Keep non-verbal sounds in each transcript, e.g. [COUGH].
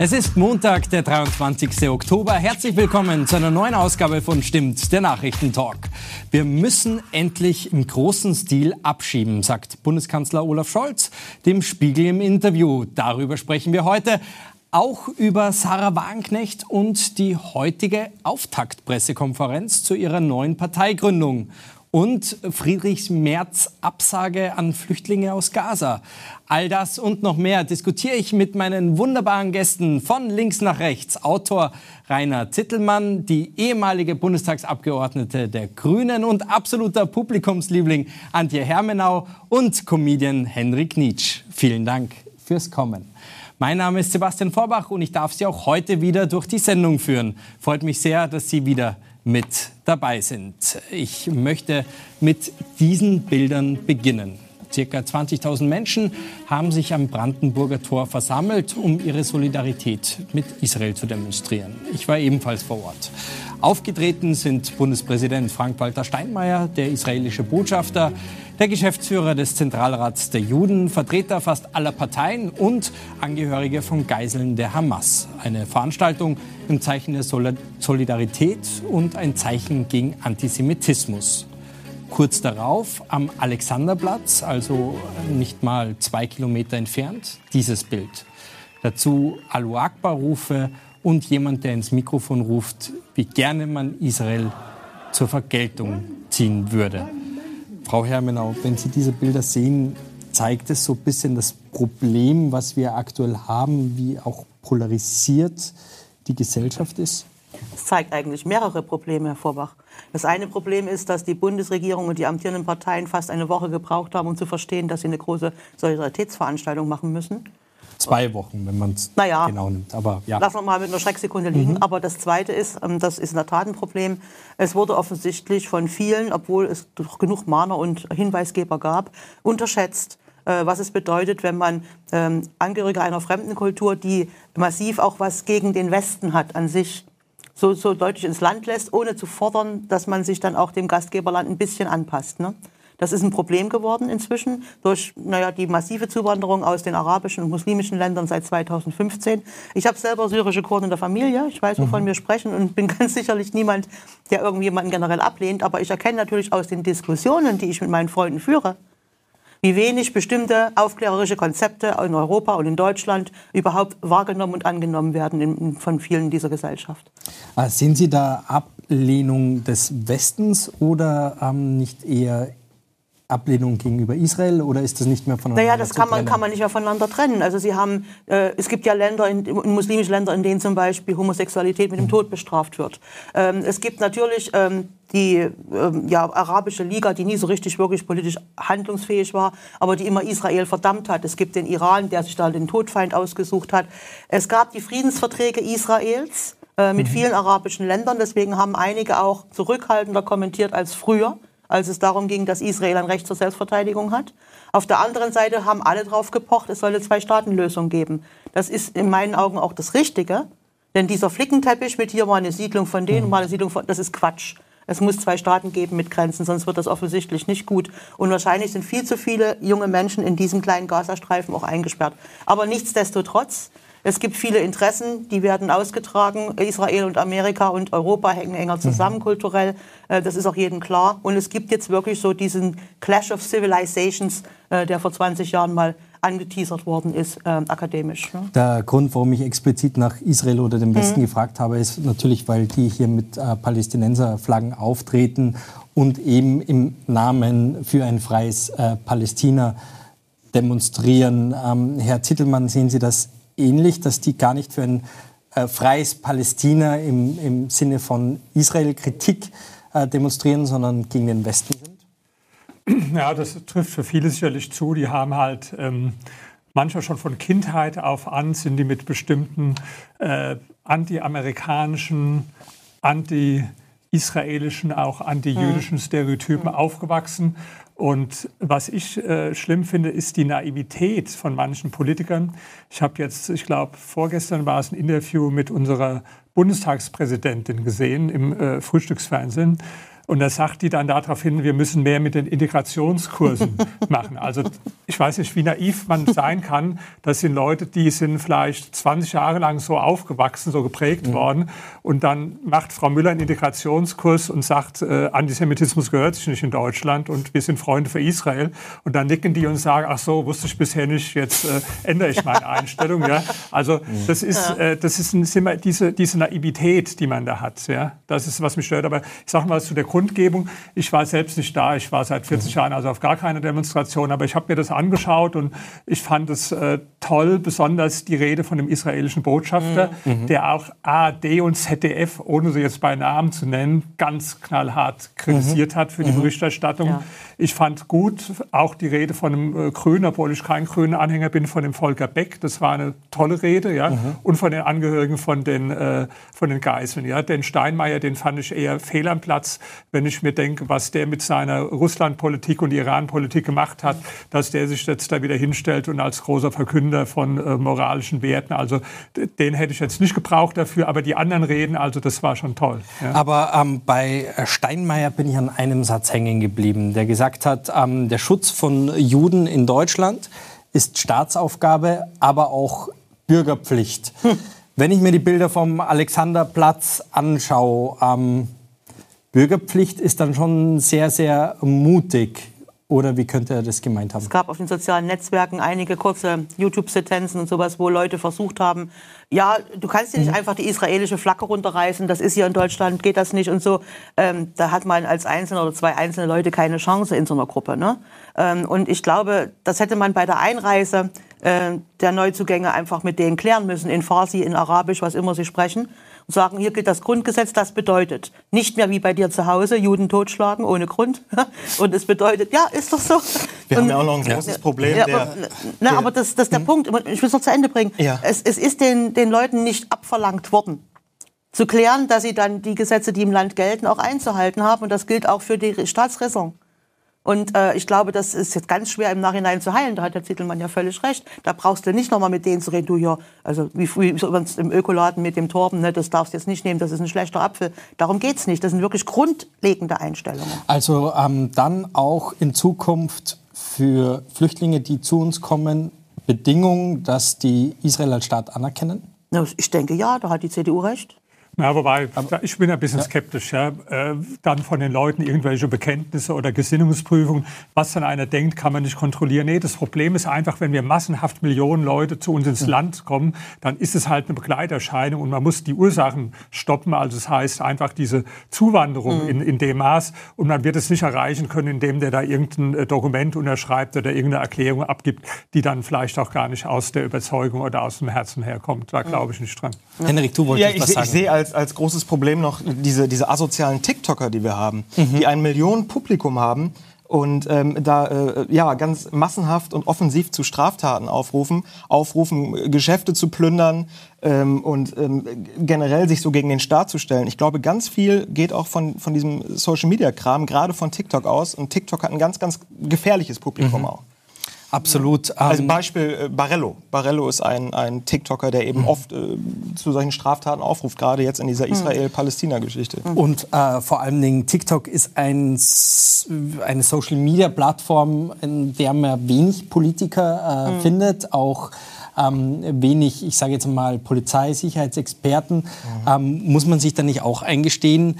Es ist Montag, der 23. Oktober. Herzlich willkommen zu einer neuen Ausgabe von Stimmt, der Nachrichtentalk. Wir müssen endlich im großen Stil abschieben, sagt Bundeskanzler Olaf Scholz dem Spiegel im Interview. Darüber sprechen wir heute. Auch über Sarah Wagenknecht und die heutige Auftaktpressekonferenz zu ihrer neuen Parteigründung und Friedrich Merz Absage an Flüchtlinge aus Gaza. All das und noch mehr diskutiere ich mit meinen wunderbaren Gästen von links nach rechts. Autor Rainer Zittelmann, die ehemalige Bundestagsabgeordnete der Grünen und absoluter Publikumsliebling Antje Hermenau und Comedian Henrik Nietzsch. Vielen Dank fürs Kommen. Mein Name ist Sebastian Vorbach und ich darf Sie auch heute wieder durch die Sendung führen. Freut mich sehr, dass Sie wieder mit dabei sind. Ich möchte mit diesen Bildern beginnen. Circa 20.000 Menschen haben sich am Brandenburger Tor versammelt, um ihre Solidarität mit Israel zu demonstrieren. Ich war ebenfalls vor Ort. Aufgetreten sind Bundespräsident Frank-Walter Steinmeier, der israelische Botschafter, der Geschäftsführer des Zentralrats der Juden, Vertreter fast aller Parteien und Angehörige von Geiseln der Hamas. Eine Veranstaltung im Zeichen der Solidarität und ein Zeichen gegen Antisemitismus. Kurz darauf am Alexanderplatz, also nicht mal zwei Kilometer entfernt, dieses Bild. Dazu Alu Akbar-Rufe und jemand, der ins Mikrofon ruft, wie gerne man Israel zur Vergeltung ziehen würde. Frau Hermenau, wenn Sie diese Bilder sehen, zeigt es so ein bisschen das Problem, was wir aktuell haben, wie auch polarisiert die Gesellschaft ist? Es zeigt eigentlich mehrere Probleme, Herr Vorbach. Das eine Problem ist, dass die Bundesregierung und die amtierenden Parteien fast eine Woche gebraucht haben, um zu verstehen, dass sie eine große Solidaritätsveranstaltung machen müssen. Zwei Wochen, wenn man es naja, genau nimmt. Aber ja. Lassen wir mal mit einer Schrecksekunde liegen. Mhm. Aber das Zweite ist, ähm, das ist in der Tat ein Problem. Es wurde offensichtlich von vielen, obwohl es doch genug Mahner und Hinweisgeber gab, unterschätzt, äh, was es bedeutet, wenn man ähm, Angehörige einer fremden Kultur, die massiv auch was gegen den Westen hat an sich, so, so deutlich ins Land lässt, ohne zu fordern, dass man sich dann auch dem Gastgeberland ein bisschen anpasst. Ne? Das ist ein Problem geworden inzwischen durch naja, die massive Zuwanderung aus den arabischen und muslimischen Ländern seit 2015. Ich habe selber syrische Kurden in der Familie. Ich weiß, wovon mhm. wir sprechen und bin [LAUGHS] ganz sicherlich niemand, der irgendjemanden generell ablehnt. Aber ich erkenne natürlich aus den Diskussionen, die ich mit meinen Freunden führe, wie wenig bestimmte aufklärerische Konzepte in Europa und in Deutschland überhaupt wahrgenommen und angenommen werden von vielen dieser Gesellschaft. Ah, sehen Sie da Ablehnung des Westens oder ähm, nicht eher Ablehnung gegenüber Israel oder ist das nicht mehr voneinander Naja, das kann man, kann man nicht mehr voneinander trennen. Also Sie haben, äh, es gibt ja Länder, in, in muslimische Länder, in denen zum Beispiel Homosexualität mit dem mhm. Tod bestraft wird. Ähm, es gibt natürlich ähm, die ähm, ja, arabische Liga, die nie so richtig wirklich politisch handlungsfähig war, aber die immer Israel verdammt hat. Es gibt den Iran, der sich da den Todfeind ausgesucht hat. Es gab die Friedensverträge Israels äh, mit mhm. vielen arabischen Ländern. Deswegen haben einige auch zurückhaltender kommentiert als früher als es darum ging, dass Israel ein Recht zur Selbstverteidigung hat. Auf der anderen Seite haben alle darauf gepocht, es soll eine Zwei-Staaten-Lösung geben. Das ist in meinen Augen auch das Richtige. Denn dieser Flickenteppich mit hier mal eine Siedlung von denen, mhm. mal eine Siedlung von, das ist Quatsch. Es muss zwei Staaten geben mit Grenzen, sonst wird das offensichtlich nicht gut. Und wahrscheinlich sind viel zu viele junge Menschen in diesem kleinen Gazastreifen auch eingesperrt. Aber nichtsdestotrotz, es gibt viele Interessen, die werden ausgetragen. Israel und Amerika und Europa hängen enger zusammen mhm. kulturell. Äh, das ist auch jedem klar. Und es gibt jetzt wirklich so diesen Clash of Civilizations, äh, der vor 20 Jahren mal angeteasert worden ist, äh, akademisch. Ne? Der Grund, warum ich explizit nach Israel oder dem Westen mhm. gefragt habe, ist natürlich, weil die hier mit äh, Palästinenserflaggen auftreten und eben im Namen für ein freies äh, Palästina demonstrieren. Ähm, Herr Zittelmann, sehen Sie das ähnlich, dass die gar nicht für ein äh, freies Palästina im, im Sinne von Israel-Kritik äh, demonstrieren, sondern gegen den Westen sind? Ja, das trifft für viele sicherlich zu. Die haben halt ähm, manchmal schon von Kindheit auf an, sind die mit bestimmten äh, anti-amerikanischen, anti-israelischen, auch anti-jüdischen hm. Stereotypen mhm. aufgewachsen und was ich äh, schlimm finde, ist die Naivität von manchen Politikern. Ich habe jetzt, ich glaube, vorgestern war es ein Interview mit unserer Bundestagspräsidentin gesehen im äh, Frühstücksfernsehen. Und da sagt die dann darauf hin, wir müssen mehr mit den Integrationskursen [LAUGHS] machen. Also ich weiß nicht, wie naiv man sein kann. Das sind Leute, die sind vielleicht 20 Jahre lang so aufgewachsen, so geprägt mhm. worden. Und dann macht Frau Müller einen Integrationskurs und sagt, äh, Antisemitismus gehört sich nicht in Deutschland und wir sind Freunde für Israel. Und dann nicken die und sagen, ach so, wusste ich bisher nicht, jetzt äh, ändere ich meine Einstellung. Ja? Also mhm. das ist, äh, das ist immer diese, diese Naivität, die man da hat. Ja? Das ist, was mich stört. Aber ich sage mal zu der Kundgebung. Ich war selbst nicht da. Ich war seit 40 mhm. Jahren also auf gar keine Demonstration. Aber ich habe mir das angeschaut und ich fand es äh, toll, besonders die Rede von dem israelischen Botschafter, mhm. der auch ARD und ZDF, ohne sie jetzt bei Namen zu nennen, ganz knallhart kritisiert mhm. hat für die mhm. Berichterstattung. Ja. Ich fand gut auch die Rede von einem äh, Grünen, obwohl ich kein grüner Anhänger bin, von dem Volker Beck. Das war eine tolle Rede, ja. Mhm. Und von den Angehörigen von den, äh, von den Geiseln, ja. Den Steinmeier, den fand ich eher fehl am Platz, wenn ich mir denke, was der mit seiner Russlandpolitik und Iranpolitik gemacht hat, dass der sich jetzt da wieder hinstellt und als großer Verkünder von äh, moralischen Werten. Also den hätte ich jetzt nicht gebraucht dafür, aber die anderen Reden, also das war schon toll. Ja. Aber ähm, bei Steinmeier bin ich an einem Satz hängen geblieben, der gesagt gesagt hat, ähm, der Schutz von Juden in Deutschland ist Staatsaufgabe, aber auch Bürgerpflicht. Hm. Wenn ich mir die Bilder vom Alexanderplatz anschaue, ähm, Bürgerpflicht ist dann schon sehr, sehr mutig. Oder wie könnte er das gemeint haben? Es gab auf den sozialen Netzwerken einige kurze YouTube-Sequenzen und sowas, wo Leute versucht haben, ja, du kannst dir nicht mhm. einfach die israelische Flagge runterreißen, das ist hier in Deutschland, geht das nicht und so. Ähm, da hat man als Einzelne oder zwei einzelne Leute keine Chance in so einer Gruppe. Ne? Ähm, und ich glaube, das hätte man bei der Einreise äh, der Neuzugänge einfach mit denen klären müssen, in Farsi, in Arabisch, was immer sie sprechen und sagen, hier gilt das Grundgesetz, das bedeutet nicht mehr wie bei dir zu Hause, Juden totschlagen ohne Grund. [LAUGHS] Und es bedeutet, ja, ist doch so. Wir und, haben ja auch noch ein großes ja. Problem. Ja, aber, der, na, aber das, das ist der hm. Punkt. Ich will es noch zu Ende bringen. Ja. Es, es ist den, den Leuten nicht abverlangt worden zu klären, dass sie dann die Gesetze, die im Land gelten, auch einzuhalten haben. Und das gilt auch für die Staatsräson. Und äh, ich glaube, das ist jetzt ganz schwer im Nachhinein zu heilen. Da hat der Zittelmann ja völlig recht. Da brauchst du nicht nochmal mit denen zu reden, du hier, also wie früher im Ökoladen mit dem Torben, ne, das darfst du jetzt nicht nehmen, das ist ein schlechter Apfel. Darum geht's nicht. Das sind wirklich grundlegende Einstellungen. Also ähm, dann auch in Zukunft für Flüchtlinge, die zu uns kommen, Bedingungen, dass die Israel als Staat anerkennen? Ich denke ja, da hat die CDU recht. Ja, wobei, ich bin ein bisschen skeptisch. Ja. Äh, dann von den Leuten irgendwelche Bekenntnisse oder Gesinnungsprüfungen. Was dann einer denkt, kann man nicht kontrollieren. Nee, das Problem ist einfach, wenn wir massenhaft Millionen Leute zu uns ins Land kommen, dann ist es halt eine Begleiterscheinung und man muss die Ursachen stoppen. Also das heißt einfach diese Zuwanderung mhm. in, in dem Maß. Und man wird es nicht erreichen können, indem der da irgendein äh, Dokument unterschreibt oder irgendeine Erklärung abgibt, die dann vielleicht auch gar nicht aus der Überzeugung oder aus dem Herzen herkommt. Da glaube ich nicht dran. Henrik, du wolltest ja, was sagen. Ich sehe als, als großes Problem noch diese, diese asozialen TikToker, die wir haben, mhm. die ein Millionenpublikum haben und ähm, da äh, ja ganz massenhaft und offensiv zu Straftaten aufrufen, aufrufen, Geschäfte zu plündern ähm, und ähm, generell sich so gegen den Staat zu stellen. Ich glaube, ganz viel geht auch von, von diesem Social-Media-Kram, gerade von TikTok aus. Und TikTok hat ein ganz, ganz gefährliches Publikum mhm. auch. Absolut. Also ähm, Beispiel äh, Barello. Barello ist ein, ein TikToker, der eben mhm. oft äh, zu solchen Straftaten aufruft, gerade jetzt in dieser mhm. Israel-Palästina-Geschichte. Mhm. Und äh, vor allen Dingen TikTok ist ein, eine Social-Media-Plattform, in der man wenig Politiker äh, mhm. findet, auch ähm, wenig, ich sage jetzt mal, Polizei, Sicherheitsexperten. Mhm. Ähm, muss man sich da nicht auch eingestehen,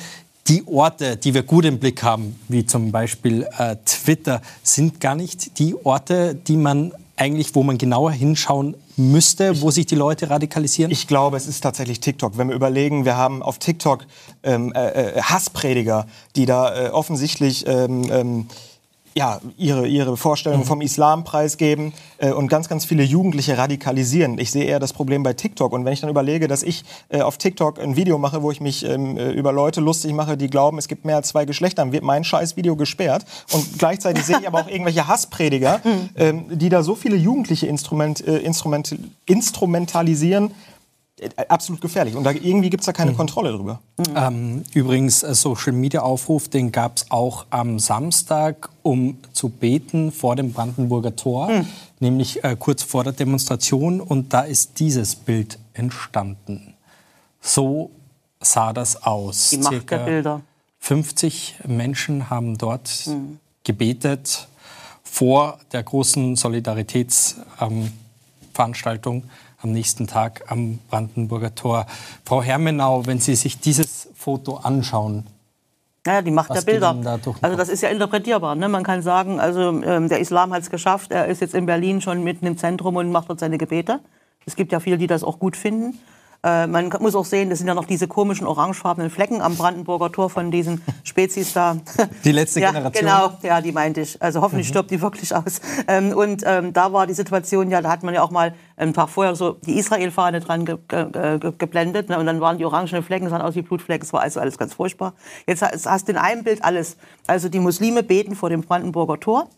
die Orte, die wir gut im Blick haben, wie zum Beispiel äh, Twitter, sind gar nicht die Orte, die man eigentlich, wo man genauer hinschauen müsste, wo sich die Leute radikalisieren? Ich glaube, es ist tatsächlich TikTok. Wenn wir überlegen, wir haben auf TikTok ähm, äh, äh Hassprediger, die da äh, offensichtlich ähm, ähm, ja, ihre, ihre Vorstellungen mhm. vom Islam preisgeben äh, und ganz, ganz viele Jugendliche radikalisieren. Ich sehe eher das Problem bei TikTok. Und wenn ich dann überlege, dass ich äh, auf TikTok ein Video mache, wo ich mich ähm, äh, über Leute lustig mache, die glauben, es gibt mehr als zwei Geschlechter, dann wird mein scheiß Video gesperrt. Und gleichzeitig sehe ich aber auch irgendwelche Hassprediger, [LAUGHS] mhm. ähm, die da so viele Jugendliche Instrument, äh, Instrument, instrumentalisieren, absolut gefährlich. Und da, irgendwie gibt es da keine mhm. Kontrolle drüber. Mhm. Ähm, übrigens, äh, Social Media Aufruf, den gab es auch am Samstag, um zu beten vor dem Brandenburger Tor, mhm. nämlich äh, kurz vor der Demonstration. Und da ist dieses Bild entstanden. So sah das aus. Die Macht der Bilder. 50 Menschen haben dort mhm. gebetet vor der großen Solidaritätsveranstaltung ähm, am nächsten Tag am Brandenburger Tor. Frau Hermenau, wenn Sie sich dieses Foto anschauen, naja, die Macht der Bilder. Da also das ist ja interpretierbar. Ne? Man kann sagen, also ähm, der Islam hat es geschafft. Er ist jetzt in Berlin schon mitten im Zentrum und macht dort seine Gebete. Es gibt ja viele, die das auch gut finden. Äh, man muss auch sehen, das sind ja noch diese komischen orangefarbenen Flecken am Brandenburger Tor von diesen Spezies da. [LAUGHS] Die letzte [LAUGHS] ja, Generation? Genau, ja, die meinte ich. Also hoffentlich mhm. stirbt die wirklich aus. Ähm, und ähm, da war die Situation, ja, da hat man ja auch mal ein Tag vorher so die Israel-Fahne dran ge ge ge geblendet. Ne? Und dann waren die orangenen Flecken, sahen aus wie Blutflecken. Es war also alles ganz furchtbar. Jetzt hast du in einem Bild alles. Also die Muslime beten vor dem Brandenburger Tor.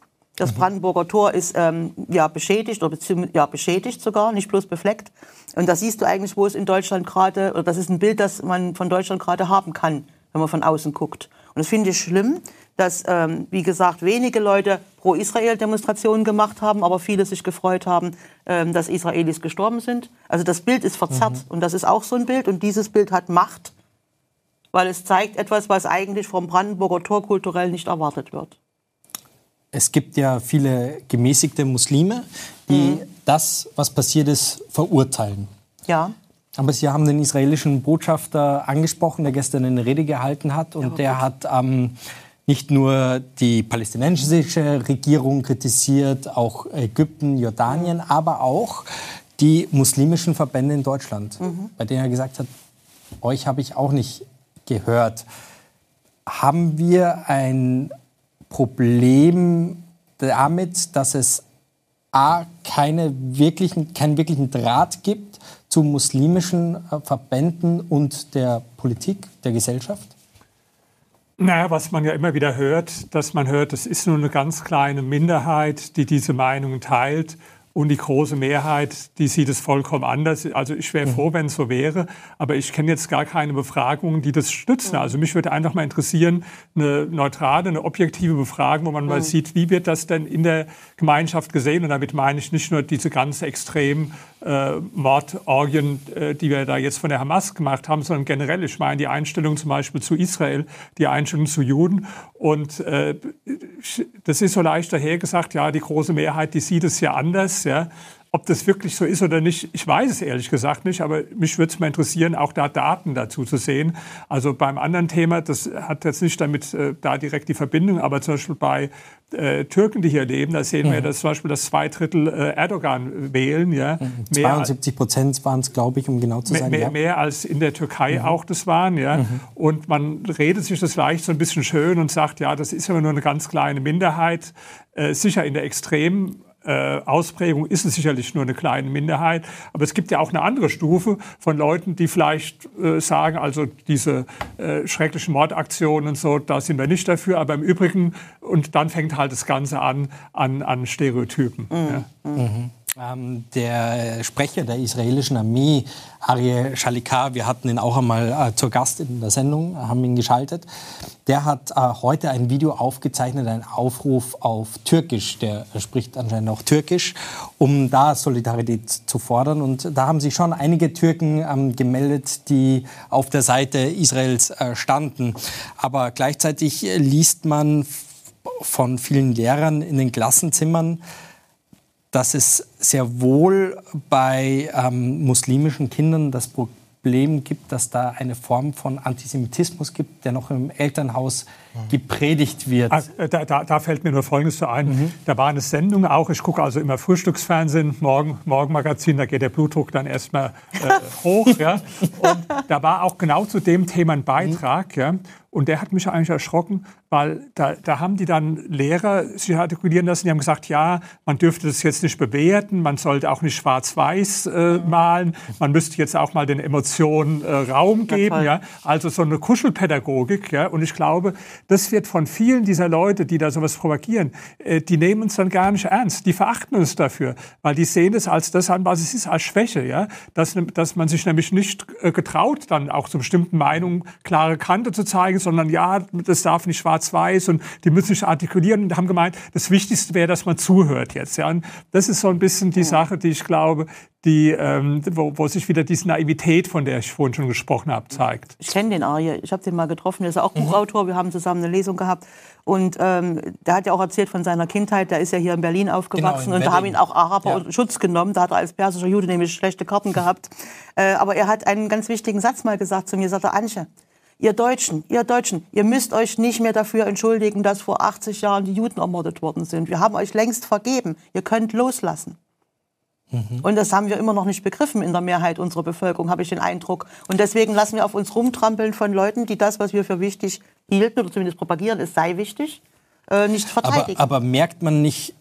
Das. Brandenburger Tor ist ähm, ja beschädigt oder ja beschädigt sogar, nicht bloß befleckt. Und da siehst du eigentlich, wo es in Deutschland gerade, oder das ist ein Bild, das man von Deutschland gerade haben kann, wenn man von außen guckt. Und das finde ich schlimm, dass, ähm, wie gesagt, wenige Leute pro Israel Demonstrationen gemacht haben, aber viele sich gefreut haben, ähm, dass Israelis gestorben sind. Also das Bild ist verzerrt mhm. und das ist auch so ein Bild und dieses Bild hat Macht, weil es zeigt etwas, was eigentlich vom Brandenburger Tor kulturell nicht erwartet wird es gibt ja viele gemäßigte Muslime, die mhm. das, was passiert ist, verurteilen. Ja. Aber Sie haben den israelischen Botschafter angesprochen, der gestern eine Rede gehalten hat. Und ja, der hat ähm, nicht nur die palästinensische Regierung kritisiert, auch Ägypten, Jordanien, mhm. aber auch die muslimischen Verbände in Deutschland, mhm. bei denen er gesagt hat, euch habe ich auch nicht gehört. Haben wir ein Problem damit, dass es A, keine wirklichen, keinen wirklichen Draht gibt zu muslimischen äh, Verbänden und der Politik, der Gesellschaft? Naja, was man ja immer wieder hört, dass man hört, es ist nur eine ganz kleine Minderheit, die diese Meinung teilt und die große Mehrheit, die sieht es vollkommen anders. Also ich wäre mhm. froh, wenn es so wäre, aber ich kenne jetzt gar keine Befragungen, die das stützen. Mhm. Also mich würde einfach mal interessieren, eine neutrale, eine objektive Befragung, wo man mal mhm. sieht, wie wird das denn in der Gemeinschaft gesehen? Und damit meine ich nicht nur diese ganz extremen äh, Mordorgien, äh, die wir da jetzt von der Hamas gemacht haben, sondern generell, ich meine die Einstellung zum Beispiel zu Israel, die Einstellung zu Juden. Und äh, das ist so leicht dahergesagt, ja, die große Mehrheit, die sieht es ja anders ja. Ob das wirklich so ist oder nicht, ich weiß es ehrlich gesagt nicht, aber mich würde es mal interessieren, auch da Daten dazu zu sehen. Also beim anderen Thema, das hat jetzt nicht damit äh, da direkt die Verbindung, aber zum Beispiel bei äh, Türken, die hier leben, da sehen mhm. wir, dass zum Beispiel das zwei Drittel äh, Erdogan wählen. Ja. Mhm. 72 Prozent waren es, glaube ich, um genau zu sein. Mehr, ja. mehr als in der Türkei mhm. auch das waren. Ja. Mhm. Und man redet sich das leicht so ein bisschen schön und sagt, ja, das ist aber nur eine ganz kleine Minderheit. Äh, sicher in der extremen äh, Ausprägung ist es sicherlich nur eine kleine Minderheit. Aber es gibt ja auch eine andere Stufe von Leuten, die vielleicht äh, sagen, also diese äh, schrecklichen Mordaktionen und so, da sind wir nicht dafür. Aber im Übrigen, und dann fängt halt das Ganze an, an, an Stereotypen. Mhm. Ja. Mhm. Ähm, der Sprecher der israelischen Armee, Ariel Shalikar, wir hatten ihn auch einmal äh, zur Gast in der Sendung, haben ihn geschaltet. Der hat äh, heute ein Video aufgezeichnet, einen Aufruf auf Türkisch. Der spricht anscheinend auch Türkisch, um da Solidarität zu fordern. Und da haben sich schon einige Türken ähm, gemeldet, die auf der Seite Israels äh, standen. Aber gleichzeitig liest man von vielen Lehrern in den Klassenzimmern, dass es sehr wohl bei ähm, muslimischen Kindern das Problem gibt, dass da eine Form von Antisemitismus gibt, der noch im Elternhaus gepredigt wird. Äh, da, da, da, fällt mir nur Folgendes so ein. Mhm. Da war eine Sendung auch, ich gucke also immer Frühstücksfernsehen, Morgen, Morgenmagazin, da geht der Blutdruck dann erstmal äh, [LAUGHS] hoch. Ja. Und da war auch genau zu dem Thema ein Beitrag. Mhm. Ja. Und der hat mich eigentlich erschrocken, weil da, da haben die dann Lehrer sich artikulieren lassen, die haben gesagt, ja, man dürfte das jetzt nicht bewerten, man sollte auch nicht schwarz-weiß äh, malen, man müsste jetzt auch mal den Emotionen äh, Raum geben. Ja, Also so eine Kuschelpädagogik. Ja. Und ich glaube, das wird von vielen dieser Leute, die da sowas propagieren, äh, die nehmen uns dann gar nicht ernst. Die verachten uns dafür, weil die sehen es als das an, was es ist, als Schwäche. Ja? Dass, dass man sich nämlich nicht äh, getraut, dann auch zu bestimmten Meinungen klare Kante zu zeigen, sondern ja, das darf nicht schwarz-weiß und die müssen sich artikulieren und haben gemeint, das Wichtigste wäre, dass man zuhört jetzt. Ja. Und das ist so ein bisschen die Sache, die ich glaube, die, ähm, wo, wo sich wieder diese Naivität, von der ich vorhin schon gesprochen habe, zeigt. Ich kenne den Arje, ich habe den mal getroffen, der ist auch Buchautor, wir haben zusammen eine Lesung gehabt und ähm, der hat ja auch erzählt von seiner Kindheit, der ist ja hier in Berlin aufgewachsen Genau, in und da haben ihn auch Araber Ja. Schutz genommen, da hat er als persischer Jude nämlich schlechte Karten gehabt. [LAUGHS] Äh, aber er hat einen ganz wichtigen Satz mal gesagt zu mir, er sagte, Antje, Ihr Deutschen, ihr Deutschen, ihr müsst euch nicht mehr dafür entschuldigen, dass vor 80 Jahren die Juden ermordet worden sind. Wir haben euch längst vergeben. Ihr könnt loslassen. Und das haben wir immer noch nicht begriffen in der Mehrheit unserer Bevölkerung, habe ich den Eindruck. Und deswegen lassen wir auf uns rumtrampeln von Leuten, die das, was wir für wichtig hielten oder zumindest propagieren, es sei wichtig, äh, nicht Aber, verteidigen. aber merkt man nicht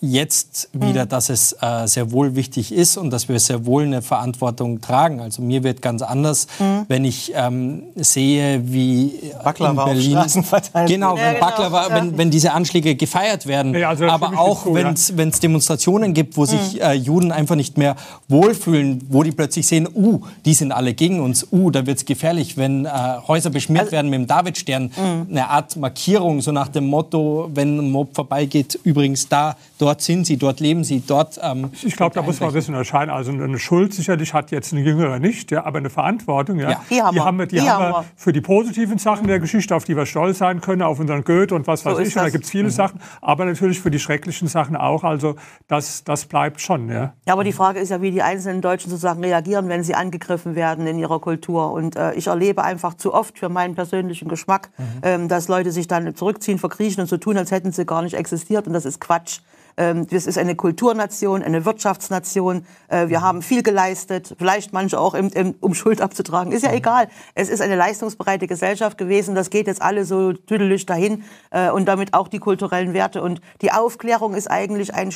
jetzt wieder, Mhm. dass es äh, sehr wohl wichtig ist und dass wir sehr wohl eine Verantwortung tragen? Also mir wird ganz anders, Mhm. wenn ich ähm, sehe, wie Baklava in Berlin Straßen [LAUGHS] verteilt Genau, Ja, wenn, genau, Baklava, ja. wenn, wenn diese Anschläge gefeiert werden, Ja, also aber auch zu, wenn ja. es Demonstrationen gibt, wo Mhm. sich äh, Juden einfach nicht mehr wohlfühlen, wo die plötzlich sehen, uh, die sind alle gegen uns, uh, da wird es gefährlich, wenn äh, Häuser beschmiert Also werden mit dem Davidstern, Mhm. eine Art Markierung, so nach dem Motto, wenn ein Mob vorbeigeht, übrigens da, dort sind sie, dort leben sie, dort... Ähm, Ich glaube, da muss man ein bisschen unterscheiden. Also eine Schuld sicherlich hat jetzt ein Jüngerer nicht, ja, aber eine Verantwortung. Ja. Ja. Die haben wir. haben wir, die Die haben haben wir für die positiven Sachen der Geschichte, auf die wir stolz sein können, auf unseren Goethe und was weiß So ist ich. Und da gibt es viele Sachen, aber natürlich für die schrecklichen Sachen auch. Also das, das bleibt schon. Ja. Ja, aber die Frage ist ja, wie die einzelnen Deutschen sozusagen reagieren, wenn sie angegriffen werden in ihrer Kultur. Und äh, ich erlebe einfach zu oft für meinen persönlichen Geschmack, ähm, dass Leute sich dann zurückziehen, verkriechen und so tun, als hätten sie gar nicht existiert. Und das ist Quatsch. Ähm, das ist eine Kulturnation, eine Wirtschaftsnation. Äh, wir haben viel geleistet, vielleicht manche auch, im, im, um Schuld abzutragen. Ist ja egal. Es ist eine leistungsbereite Gesellschaft gewesen. Das geht jetzt alle so tüdelig dahin. Äh, und damit auch die kulturellen Werte. Und die Aufklärung ist eigentlich ein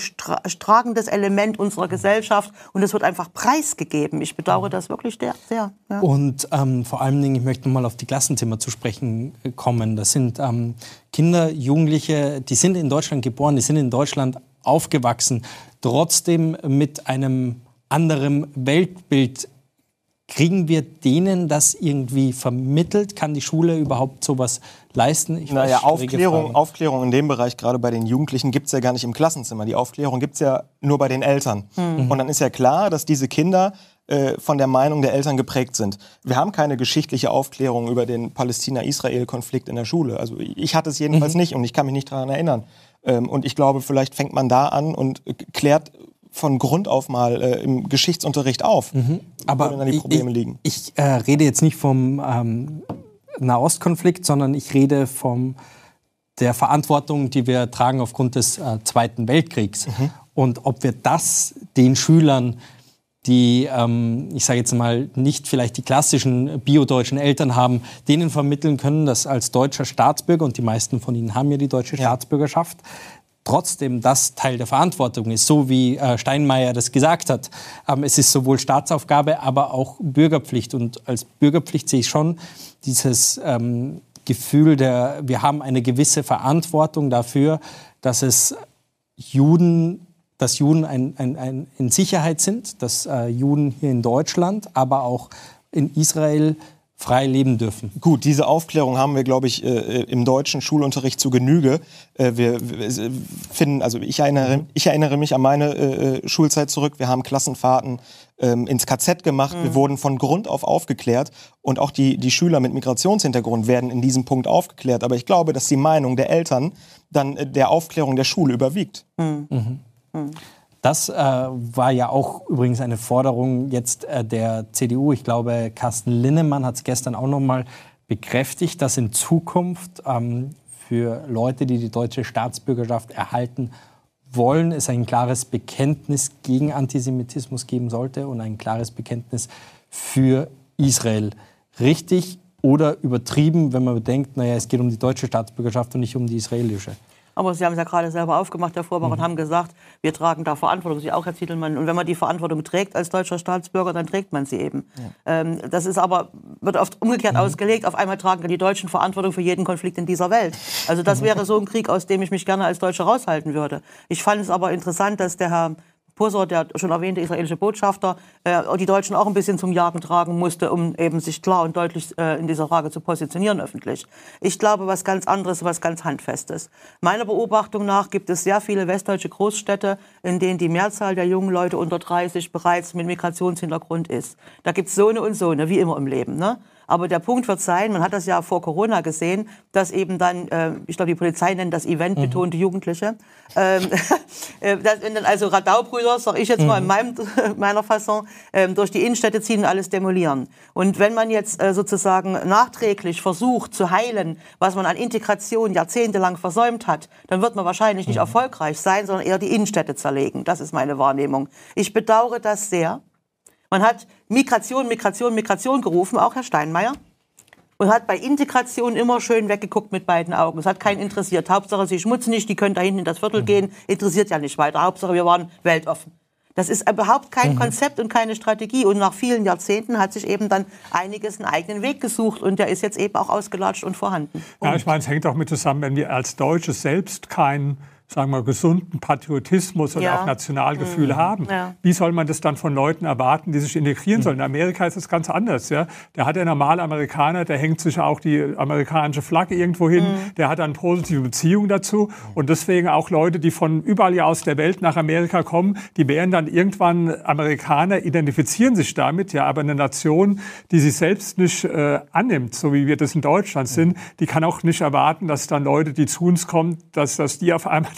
tragendes Element unserer Gesellschaft. Und es wird einfach preisgegeben. Ich bedauere das wirklich sehr. sehr ja. Und ähm, vor allen Dingen, ich möchte mal auf die Klassenzimmer zu sprechen äh, kommen. Das sind ähm, Kinder, Jugendliche, die sind in Deutschland geboren, die sind in Deutschland aufgewachsen, trotzdem mit einem anderen Weltbild. Kriegen wir denen das irgendwie vermittelt? Kann die Schule überhaupt sowas leisten? Ich Naja, Aufklärung. Aufklärung in dem Bereich, gerade bei den Jugendlichen, gibt es ja gar nicht im Klassenzimmer. Die Aufklärung gibt es ja nur bei den Eltern. Und dann ist ja klar, dass diese Kinder äh, von der Meinung der Eltern geprägt sind. Wir haben keine geschichtliche Aufklärung über den Palästina-Israel-Konflikt in der Schule. Also ich hatte es jedenfalls nicht und ich kann mich nicht daran erinnern. Ähm, und ich glaube, vielleicht fängt man da an und äh, klärt von Grund auf mal äh, im Geschichtsunterricht auf, Aber wo dann die Probleme ich, liegen. Ich äh, rede jetzt nicht vom ähm, Nahostkonflikt, sondern ich rede vom der Verantwortung, die wir tragen aufgrund des äh, Zweiten Weltkriegs. Und ob wir das den Schülern, die, ähm, ich sage jetzt mal, nicht vielleicht die klassischen biodeutschen Eltern haben, denen vermitteln können, dass als deutscher Staatsbürger, und die meisten von ihnen haben ja die deutsche Staatsbürgerschaft, trotzdem das Teil der Verantwortung ist, so wie äh, Steinmeier das gesagt hat. Ähm, es ist sowohl Staatsaufgabe, aber auch Bürgerpflicht. Und als Bürgerpflicht sehe ich schon dieses ähm, Gefühl, der, wir haben eine gewisse Verantwortung dafür, dass es Juden, dass Juden ein, ein, ein in Sicherheit sind, dass äh, Juden hier in Deutschland, aber auch in Israel frei leben dürfen. Gut, diese Aufklärung haben wir, glaube ich, äh, im deutschen Schulunterricht zu Genüge. Äh, wir, wir äh, finden, also ich erinnere, ich erinnere mich an meine äh, Schulzeit zurück. Wir haben Klassenfahrten ähm, ins KZ gemacht. Wir wurden von Grund auf aufgeklärt. Und auch die, die Schüler mit Migrationshintergrund werden in diesem Punkt aufgeklärt. Aber ich glaube, dass die Meinung der Eltern dann äh, der Aufklärung der Schule überwiegt. Das äh, war ja auch übrigens eine Forderung jetzt äh, der CDU. Ich glaube, Carsten Linnemann hat es gestern auch noch mal bekräftigt, dass in Zukunft ähm, für Leute, die die deutsche Staatsbürgerschaft erhalten wollen, es ein klares Bekenntnis gegen Antisemitismus geben sollte und ein klares Bekenntnis für Israel. Richtig oder übertrieben, wenn man bedenkt, naja, es geht um die deutsche Staatsbürgerschaft und nicht um die israelische. Aber Sie haben es ja gerade selber aufgemacht, Herr Vorbach, und haben gesagt, wir tragen da Verantwortung. Sie auch, Herr Zietelmann. Und wenn man die Verantwortung trägt als deutscher Staatsbürger, dann trägt man sie eben. Ähm, das ist aber, wird oft umgekehrt ausgelegt. Auf einmal tragen die Deutschen Verantwortung für jeden Konflikt in dieser Welt. Also das wäre so ein Krieg, aus dem ich mich gerne als Deutscher raushalten würde. Ich fand es aber interessant, dass der Herr Pusser, der schon erwähnte israelische Botschafter, äh, die Deutschen auch ein bisschen zum Jagen tragen musste, um eben sich klar und deutlich äh, in dieser Frage zu positionieren öffentlich. Ich glaube, was ganz anderes, was ganz Handfestes. Meiner Beobachtung nach gibt es sehr viele westdeutsche Großstädte, in denen die Mehrzahl der jungen Leute unter 30 bereits mit Migrationshintergrund ist. Da gibt es so eine und so eine, wie immer im Leben. Ne? Aber der Punkt wird sein, man hat das ja vor Corona gesehen, dass eben dann, äh, ich glaube, die Polizei nennt das Event betonte mhm. Jugendliche, ähm, [LAUGHS] äh, dass, wenn dann also Radaubrüder, sag ich jetzt mhm. mal in mhm. meinem, [LAUGHS] meiner Fassung, ähm, durch die Innenstädte ziehen und alles demolieren. Und wenn man jetzt äh, sozusagen nachträglich versucht zu heilen, was man an Integration jahrzehntelang versäumt hat, dann wird man wahrscheinlich nicht mhm. erfolgreich sein, sondern eher die Innenstädte zerlegen. Das ist meine Wahrnehmung. Ich bedauere das sehr. Man hat Migration, Migration, Migration gerufen, auch Herr Steinmeier. Und hat bei Integration immer schön weggeguckt mit beiden Augen. Es hat keinen interessiert. Hauptsache, sie schmutzen nicht, die können da hinten in das Viertel mhm. gehen. Interessiert ja nicht weiter. Hauptsache, wir waren weltoffen. Das ist überhaupt kein mhm. Konzept und keine Strategie. Und nach vielen Jahrzehnten hat sich eben dann einiges einen eigenen Weg gesucht. Und der ist jetzt eben auch ausgelatscht und vorhanden. Ja, ich meine, es hängt auch mit zusammen, wenn wir als Deutsche selbst kein sagen wir, gesunden Patriotismus und ja. auch Nationalgefühl mhm. haben. Ja. Wie soll man das dann von Leuten erwarten, die sich integrieren mhm. sollen? In Amerika ist es ganz anders. Ja? Der hat der normale Amerikaner, der hängt sich auch die amerikanische Flagge irgendwo hin, mhm. der hat eine positive Beziehung dazu. Und deswegen auch Leute, die von überall aus der Welt nach Amerika kommen, die werden dann irgendwann Amerikaner, identifizieren sich damit. Ja, aber eine Nation, die sich selbst nicht äh, annimmt, so wie wir das in Deutschland sind, die kann auch nicht erwarten, dass dann Leute, die zu uns kommen, dass, dass die auf einmal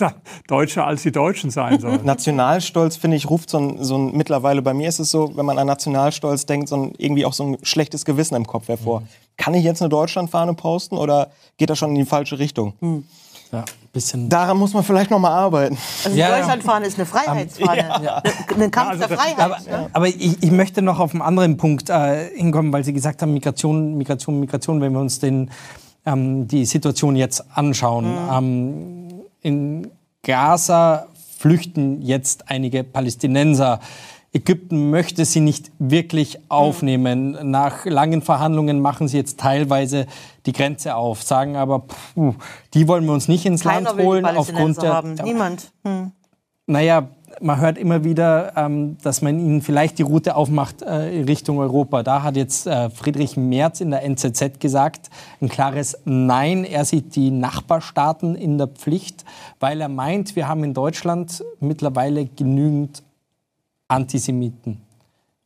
Deutscher als die Deutschen sein sollen. [LAUGHS] Nationalstolz, finde ich, ruft so ein, so ein, mittlerweile, bei mir ist es so, wenn man an Nationalstolz denkt, so ein, irgendwie auch so ein schlechtes Gewissen im Kopf hervor. Mhm. Kann ich jetzt eine Deutschlandfahne posten oder geht das schon in die falsche Richtung? Mhm. Ja, bisschen. Daran muss man vielleicht noch mal arbeiten. Also ja, Deutschlandfahne ist eine Freiheitsfahne, ja. ein Kampf also, der Freiheit. Aber, ja. aber ich, ich, möchte noch auf einen anderen Punkt äh, hinkommen, weil Sie gesagt haben, Migration, Migration, Migration, wenn wir uns den, ähm, die Situation jetzt anschauen. Mhm. Ähm, in Gaza flüchten jetzt einige Palästinenser. Ägypten möchte sie nicht wirklich aufnehmen. Nach langen Verhandlungen machen sie jetzt teilweise die Grenze auf, sagen aber, pff, die wollen wir uns nicht ins Keiner Land holen aufgrund der. Haben. Niemand. Hm. Naja, man hört immer wieder, ähm, dass man ihnen vielleicht die Route aufmacht äh, Richtung Europa. Da hat jetzt äh, Friedrich Merz in der NZZ gesagt, ein klares Nein. Er sieht die Nachbarstaaten in der Pflicht, weil er meint, wir haben in Deutschland mittlerweile genügend Antisemiten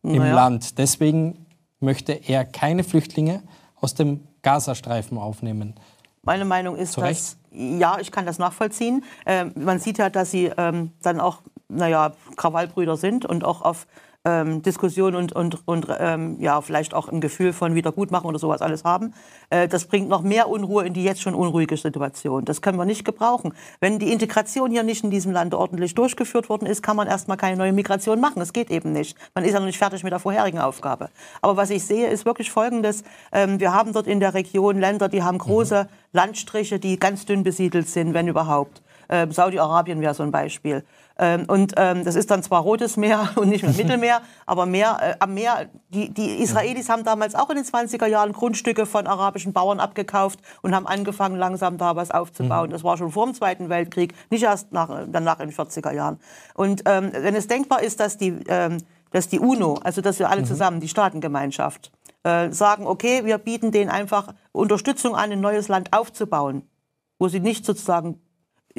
im naja. Land. Deswegen möchte er keine Flüchtlinge aus dem Gazastreifen aufnehmen. Meine Meinung ist, dass ja, ich kann das nachvollziehen. Äh, man sieht ja, dass sie ähm, dann auch naja, Krawallbrüder sind und auch auf ähm, Diskussion und, und, und ähm, ja, vielleicht auch ein Gefühl von Wiedergutmachen oder sowas alles haben. Äh, das bringt noch mehr Unruhe in die jetzt schon unruhige Situation. Das können wir nicht gebrauchen. Wenn die Integration hier nicht in diesem Land ordentlich durchgeführt worden ist, kann man erstmal keine neue Migration machen. Das geht eben nicht. Man ist ja noch nicht fertig mit der vorherigen Aufgabe. Aber was ich sehe, ist wirklich Folgendes. Ähm, wir haben dort in der Region Länder, die haben große mhm. Landstriche, die ganz dünn besiedelt sind, wenn überhaupt. Äh, Saudi-Arabien wäre so ein Beispiel. Ähm, und ähm, das ist dann zwar Rotes Meer [LAUGHS] und nicht mehr [LAUGHS] Mittelmeer, aber Meer, äh, am Meer. Die, die Israelis haben damals auch in den 20er Jahren Grundstücke von arabischen Bauern abgekauft und haben angefangen, langsam da was aufzubauen. Mhm. Das war schon vor dem Zweiten Weltkrieg, nicht erst nach, danach in den 40er Jahren. Und ähm, wenn es denkbar ist, dass die, ähm, dass die UNO, also dass wir alle mhm. zusammen, die Staatengemeinschaft, äh, sagen, okay, wir bieten denen einfach Unterstützung an, ein neues Land aufzubauen, wo sie nicht sozusagen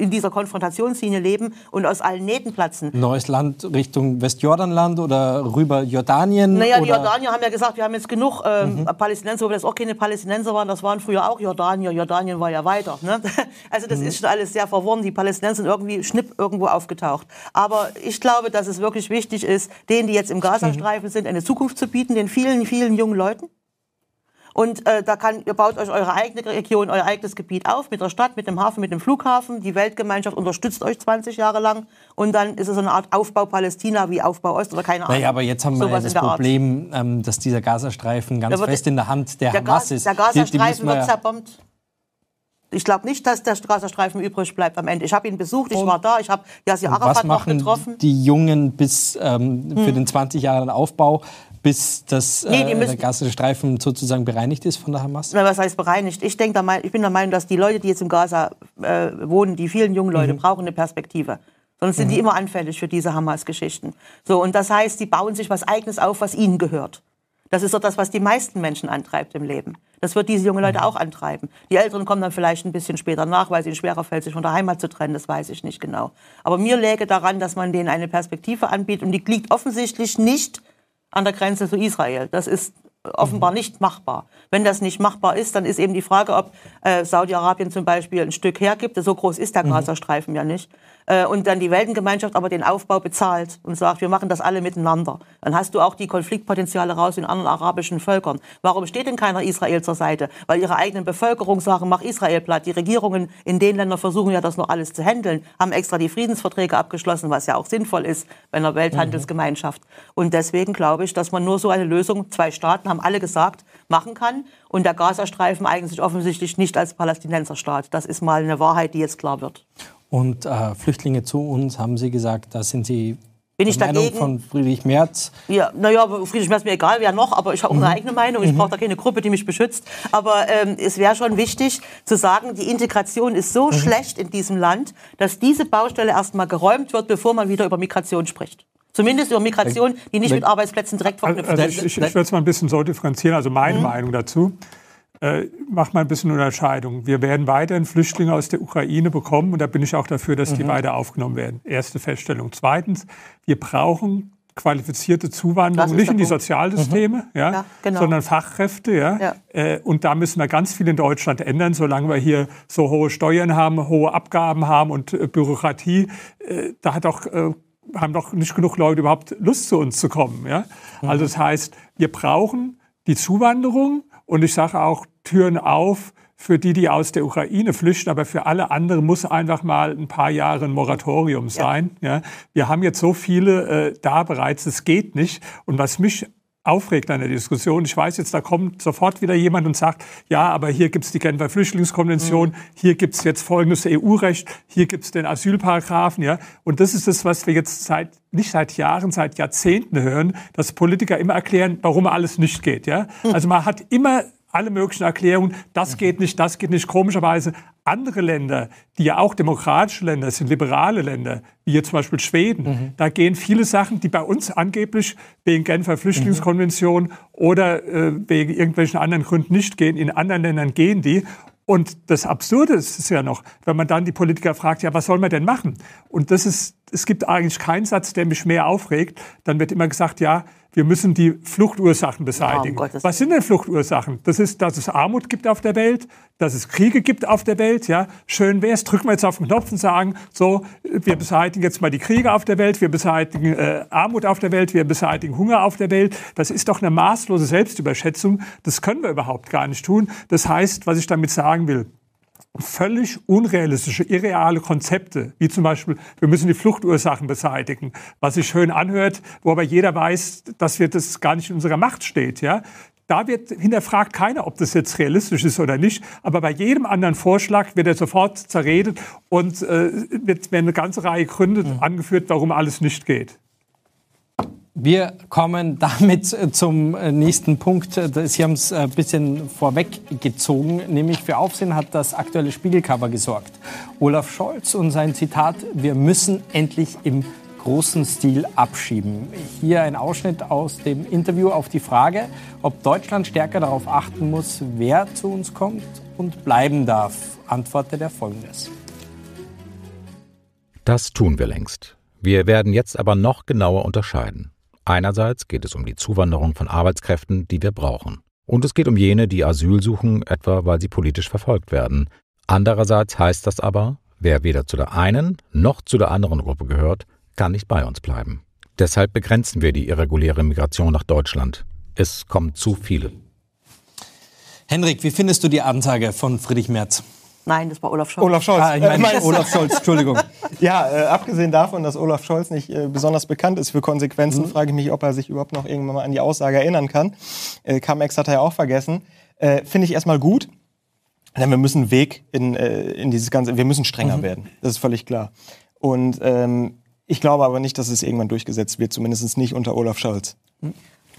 in dieser Konfrontationslinie leben und aus allen Nähten platzen. Neues Land Richtung Westjordanland oder rüber Jordanien? Naja, die Jordanier haben ja gesagt, wir haben jetzt genug ähm, mhm. Palästinenser, wobei das auch keine Palästinenser waren, das waren früher auch Jordanier. Jordanien war ja weiter. Ne? [LAUGHS] Also das mhm. ist schon alles sehr verworren. Die Palästinenser sind irgendwie schnipp irgendwo aufgetaucht. Aber ich glaube, dass es wirklich wichtig ist, denen, die jetzt im Gazastreifen mhm. sind, eine Zukunft zu bieten, den vielen, vielen jungen Leuten. Und äh, da kann, ihr baut euch eure eigene Region, euer eigenes Gebiet auf, mit der Stadt, mit dem Hafen, mit dem Flughafen. Die Weltgemeinschaft unterstützt euch 20 Jahre lang. Und dann ist es so eine Art Aufbau Palästina wie Aufbau Ost oder keine Ahnung. Naja, aber jetzt haben wir ja das Problem, ähm, dass dieser Gazastreifen ganz fest in der Hand der, der Hamas Gas, ist. Der Gazastreifen wird zerbombt. Ich glaube nicht, dass der Gazastreifen übrig bleibt am Ende. Ich habe ihn besucht, ich war da, ich habe Yasser Arafat noch getroffen. die Jungen bis ähm, für hm. den 20 Jahre Aufbau bis das, nee, äh, der Gazastreifen sozusagen bereinigt ist von der Hamas? Na, was heißt bereinigt? Ich, denk, ich bin der Meinung, dass die Leute, die jetzt im Gaza äh, wohnen, die vielen jungen Leute, mhm. brauchen eine Perspektive. Sonst sind die immer anfällig für diese Hamas-Geschichten. So, und das heißt, die bauen sich was Eigenes auf, was ihnen gehört. Das ist doch das, was die meisten Menschen antreibt im Leben. Das wird diese junge Leute auch antreiben. Die Älteren kommen dann vielleicht ein bisschen später nach, weil es ihnen schwerer fällt, sich von der Heimat zu trennen. Das weiß ich nicht genau. Aber mir läge daran, dass man denen eine Perspektive anbietet. Und die liegt offensichtlich nicht an der Grenze zu Israel. Das ist offenbar nicht machbar. Wenn das nicht machbar ist, dann ist eben die Frage, ob äh, Saudi-Arabien zum Beispiel ein Stück hergibt. So groß ist der Gazastreifen ja nicht äh, und dann die Weltengemeinschaft aber den Aufbau bezahlt und sagt, wir machen das alle miteinander. Dann hast du auch die Konfliktpotenziale raus in anderen arabischen Völkern. Warum steht denn keiner Israel zur Seite? Weil ihre eigenen Bevölkerung sagen, mach Israel platt. Die Regierungen in den Ländern versuchen ja das noch alles zu handeln, haben extra die Friedensverträge abgeschlossen, was ja auch sinnvoll ist bei einer Welthandelsgemeinschaft. Und deswegen glaube ich, dass man nur so eine Lösung, zwei Staaten haben alle gesagt, machen kann. Und der Gazastreifen eigentlich offensichtlich nicht als Palästinenserstaat. Das ist mal eine Wahrheit, die jetzt klar wird. Und äh, Flüchtlinge zu uns, haben Sie gesagt, da sind Sie bin ich Meinung dagegen? von Friedrich Merz. Ja, naja, Friedrich Merz mir egal, wer noch, aber ich habe auch Mhm. eine eigene Meinung. Ich brauche da keine Gruppe, die mich beschützt. Aber ähm, es wäre schon wichtig zu sagen, die Integration ist Mhm. so schlecht in diesem Land, dass diese Baustelle erstmal geräumt wird, bevor man wieder über Migration spricht. Zumindest über Migration, die nicht mit Arbeitsplätzen direkt Also, verknüpft also ist. ich, ich, ich würde es mal ein bisschen so differenzieren, also meine Mhm. Meinung dazu. Äh, mach mal ein bisschen Unterscheidung. Wir werden weiterhin Flüchtlinge aus der Ukraine bekommen und da bin ich auch dafür, dass Mhm. die weiter aufgenommen werden. Erste Feststellung. Zweitens, wir brauchen qualifizierte Zuwanderung, nicht in die. Sozialsysteme, ja, Ja, genau. sondern Fachkräfte. Ja. Ja. Äh, und da müssen wir ganz viel in Deutschland ändern, solange wir hier so hohe Steuern haben, hohe Abgaben haben und äh, Bürokratie. Äh, da hat auch äh, haben doch nicht genug Leute überhaupt Lust zu uns zu kommen. Ja? Also das heißt, wir brauchen die Zuwanderung und ich sage auch Türen auf für die, die aus der Ukraine flüchten, aber für alle anderen muss einfach mal ein paar Jahre ein Moratorium sein. Ja? Wir haben jetzt so viele äh, da bereits, es geht nicht. Und was mich aufregt an der Diskussion. Ich weiß jetzt, da kommt sofort wieder jemand und sagt, ja, aber hier gibt's die Genfer Flüchtlingskonvention, hier gibt's jetzt folgendes EU-Recht, hier gibt's den Asylparagraphen, ja. Und das ist das, was wir jetzt seit, nicht seit Jahren, seit Jahrzehnten hören, dass Politiker immer erklären, warum alles nicht geht, ja. Also man hat immer alle möglichen Erklärungen, das geht nicht, das geht nicht. Komischerweise andere Länder, die ja auch demokratische Länder sind, liberale Länder, wie jetzt zum Beispiel Schweden, da gehen viele Sachen, die bei uns angeblich wegen Genfer Flüchtlingskonvention oder äh, wegen irgendwelchen anderen Gründen nicht gehen, in anderen Ländern gehen die. Und das Absurde ist es ja noch, wenn man dann die Politiker fragt, ja, was soll man denn machen? Und das ist, es gibt eigentlich keinen Satz, der mich mehr aufregt. Dann wird immer gesagt, ja, wir müssen die Fluchtursachen beseitigen. Gottes was sind denn Fluchtursachen? Das ist, dass es Armut gibt auf der Welt, dass es Kriege gibt auf der Welt. Ja, schön wäre es, drücken wir jetzt auf den Knopf und sagen, so, wir beseitigen jetzt mal die Kriege auf der Welt, wir beseitigen äh, Armut auf der Welt, wir beseitigen Hunger auf der Welt. Das ist doch eine maßlose Selbstüberschätzung. Das können wir überhaupt gar nicht tun. Das heißt, was ich damit sagen will, völlig unrealistische, irreale Konzepte, wie zum Beispiel, wir müssen die Fluchtursachen beseitigen, was sich schön anhört, wo aber jeder weiß, dass wir das gar nicht in unserer Macht steht, ja. Da wird hinterfragt keiner, ob das jetzt realistisch ist oder nicht. Aber bei jedem anderen Vorschlag wird er sofort zerredet und äh, wird, werden eine ganze Reihe Gründe angeführt, warum alles nicht geht. Wir kommen [LAUGHS] damit äh, zum äh, nächsten Punkt. Äh, Sie haben es ein bisschen vorweggezogen, nämlich für Aufsehen hat das aktuelle Spiegelcover gesorgt. Olaf Scholz und sein Zitat, wir müssen endlich im großen Stil abschieben. Hier ein Ausschnitt aus dem Interview auf die Frage, ob Deutschland stärker darauf achten muss, wer zu uns kommt und bleiben darf, antwortet er folgendes. Das tun wir längst. Wir werden jetzt aber noch genauer unterscheiden. Einerseits geht es um die Zuwanderung von Arbeitskräften, die wir brauchen. Und es geht um jene, die Asyl suchen, etwa weil sie politisch verfolgt werden. Andererseits heißt das aber, wer weder zu der einen noch zu der anderen Gruppe gehört, kann nicht bei uns bleiben. Deshalb begrenzen wir die irreguläre Migration nach Deutschland. Es kommen zu viele. Henrik, wie findest du die Ansage von Friedrich Merz? Nein, das war Olaf Scholz. Olaf Scholz. Ah, ich Äh, meine Olaf [LAUGHS] Scholz, Entschuldigung. Ja, äh, abgesehen davon, dass Olaf Scholz nicht äh, besonders bekannt ist für Konsequenzen, frage ich mich, ob er sich überhaupt noch irgendwann mal an die Aussage erinnern kann. Äh, Camex hat er ja auch vergessen. Äh, Finde ich erstmal gut. Denn wir müssen einen Weg in, äh, in dieses Ganze, wir müssen strenger werden. Das ist völlig klar. Und ähm, ich glaube aber nicht, dass es irgendwann durchgesetzt wird, zumindest nicht unter Olaf Scholz.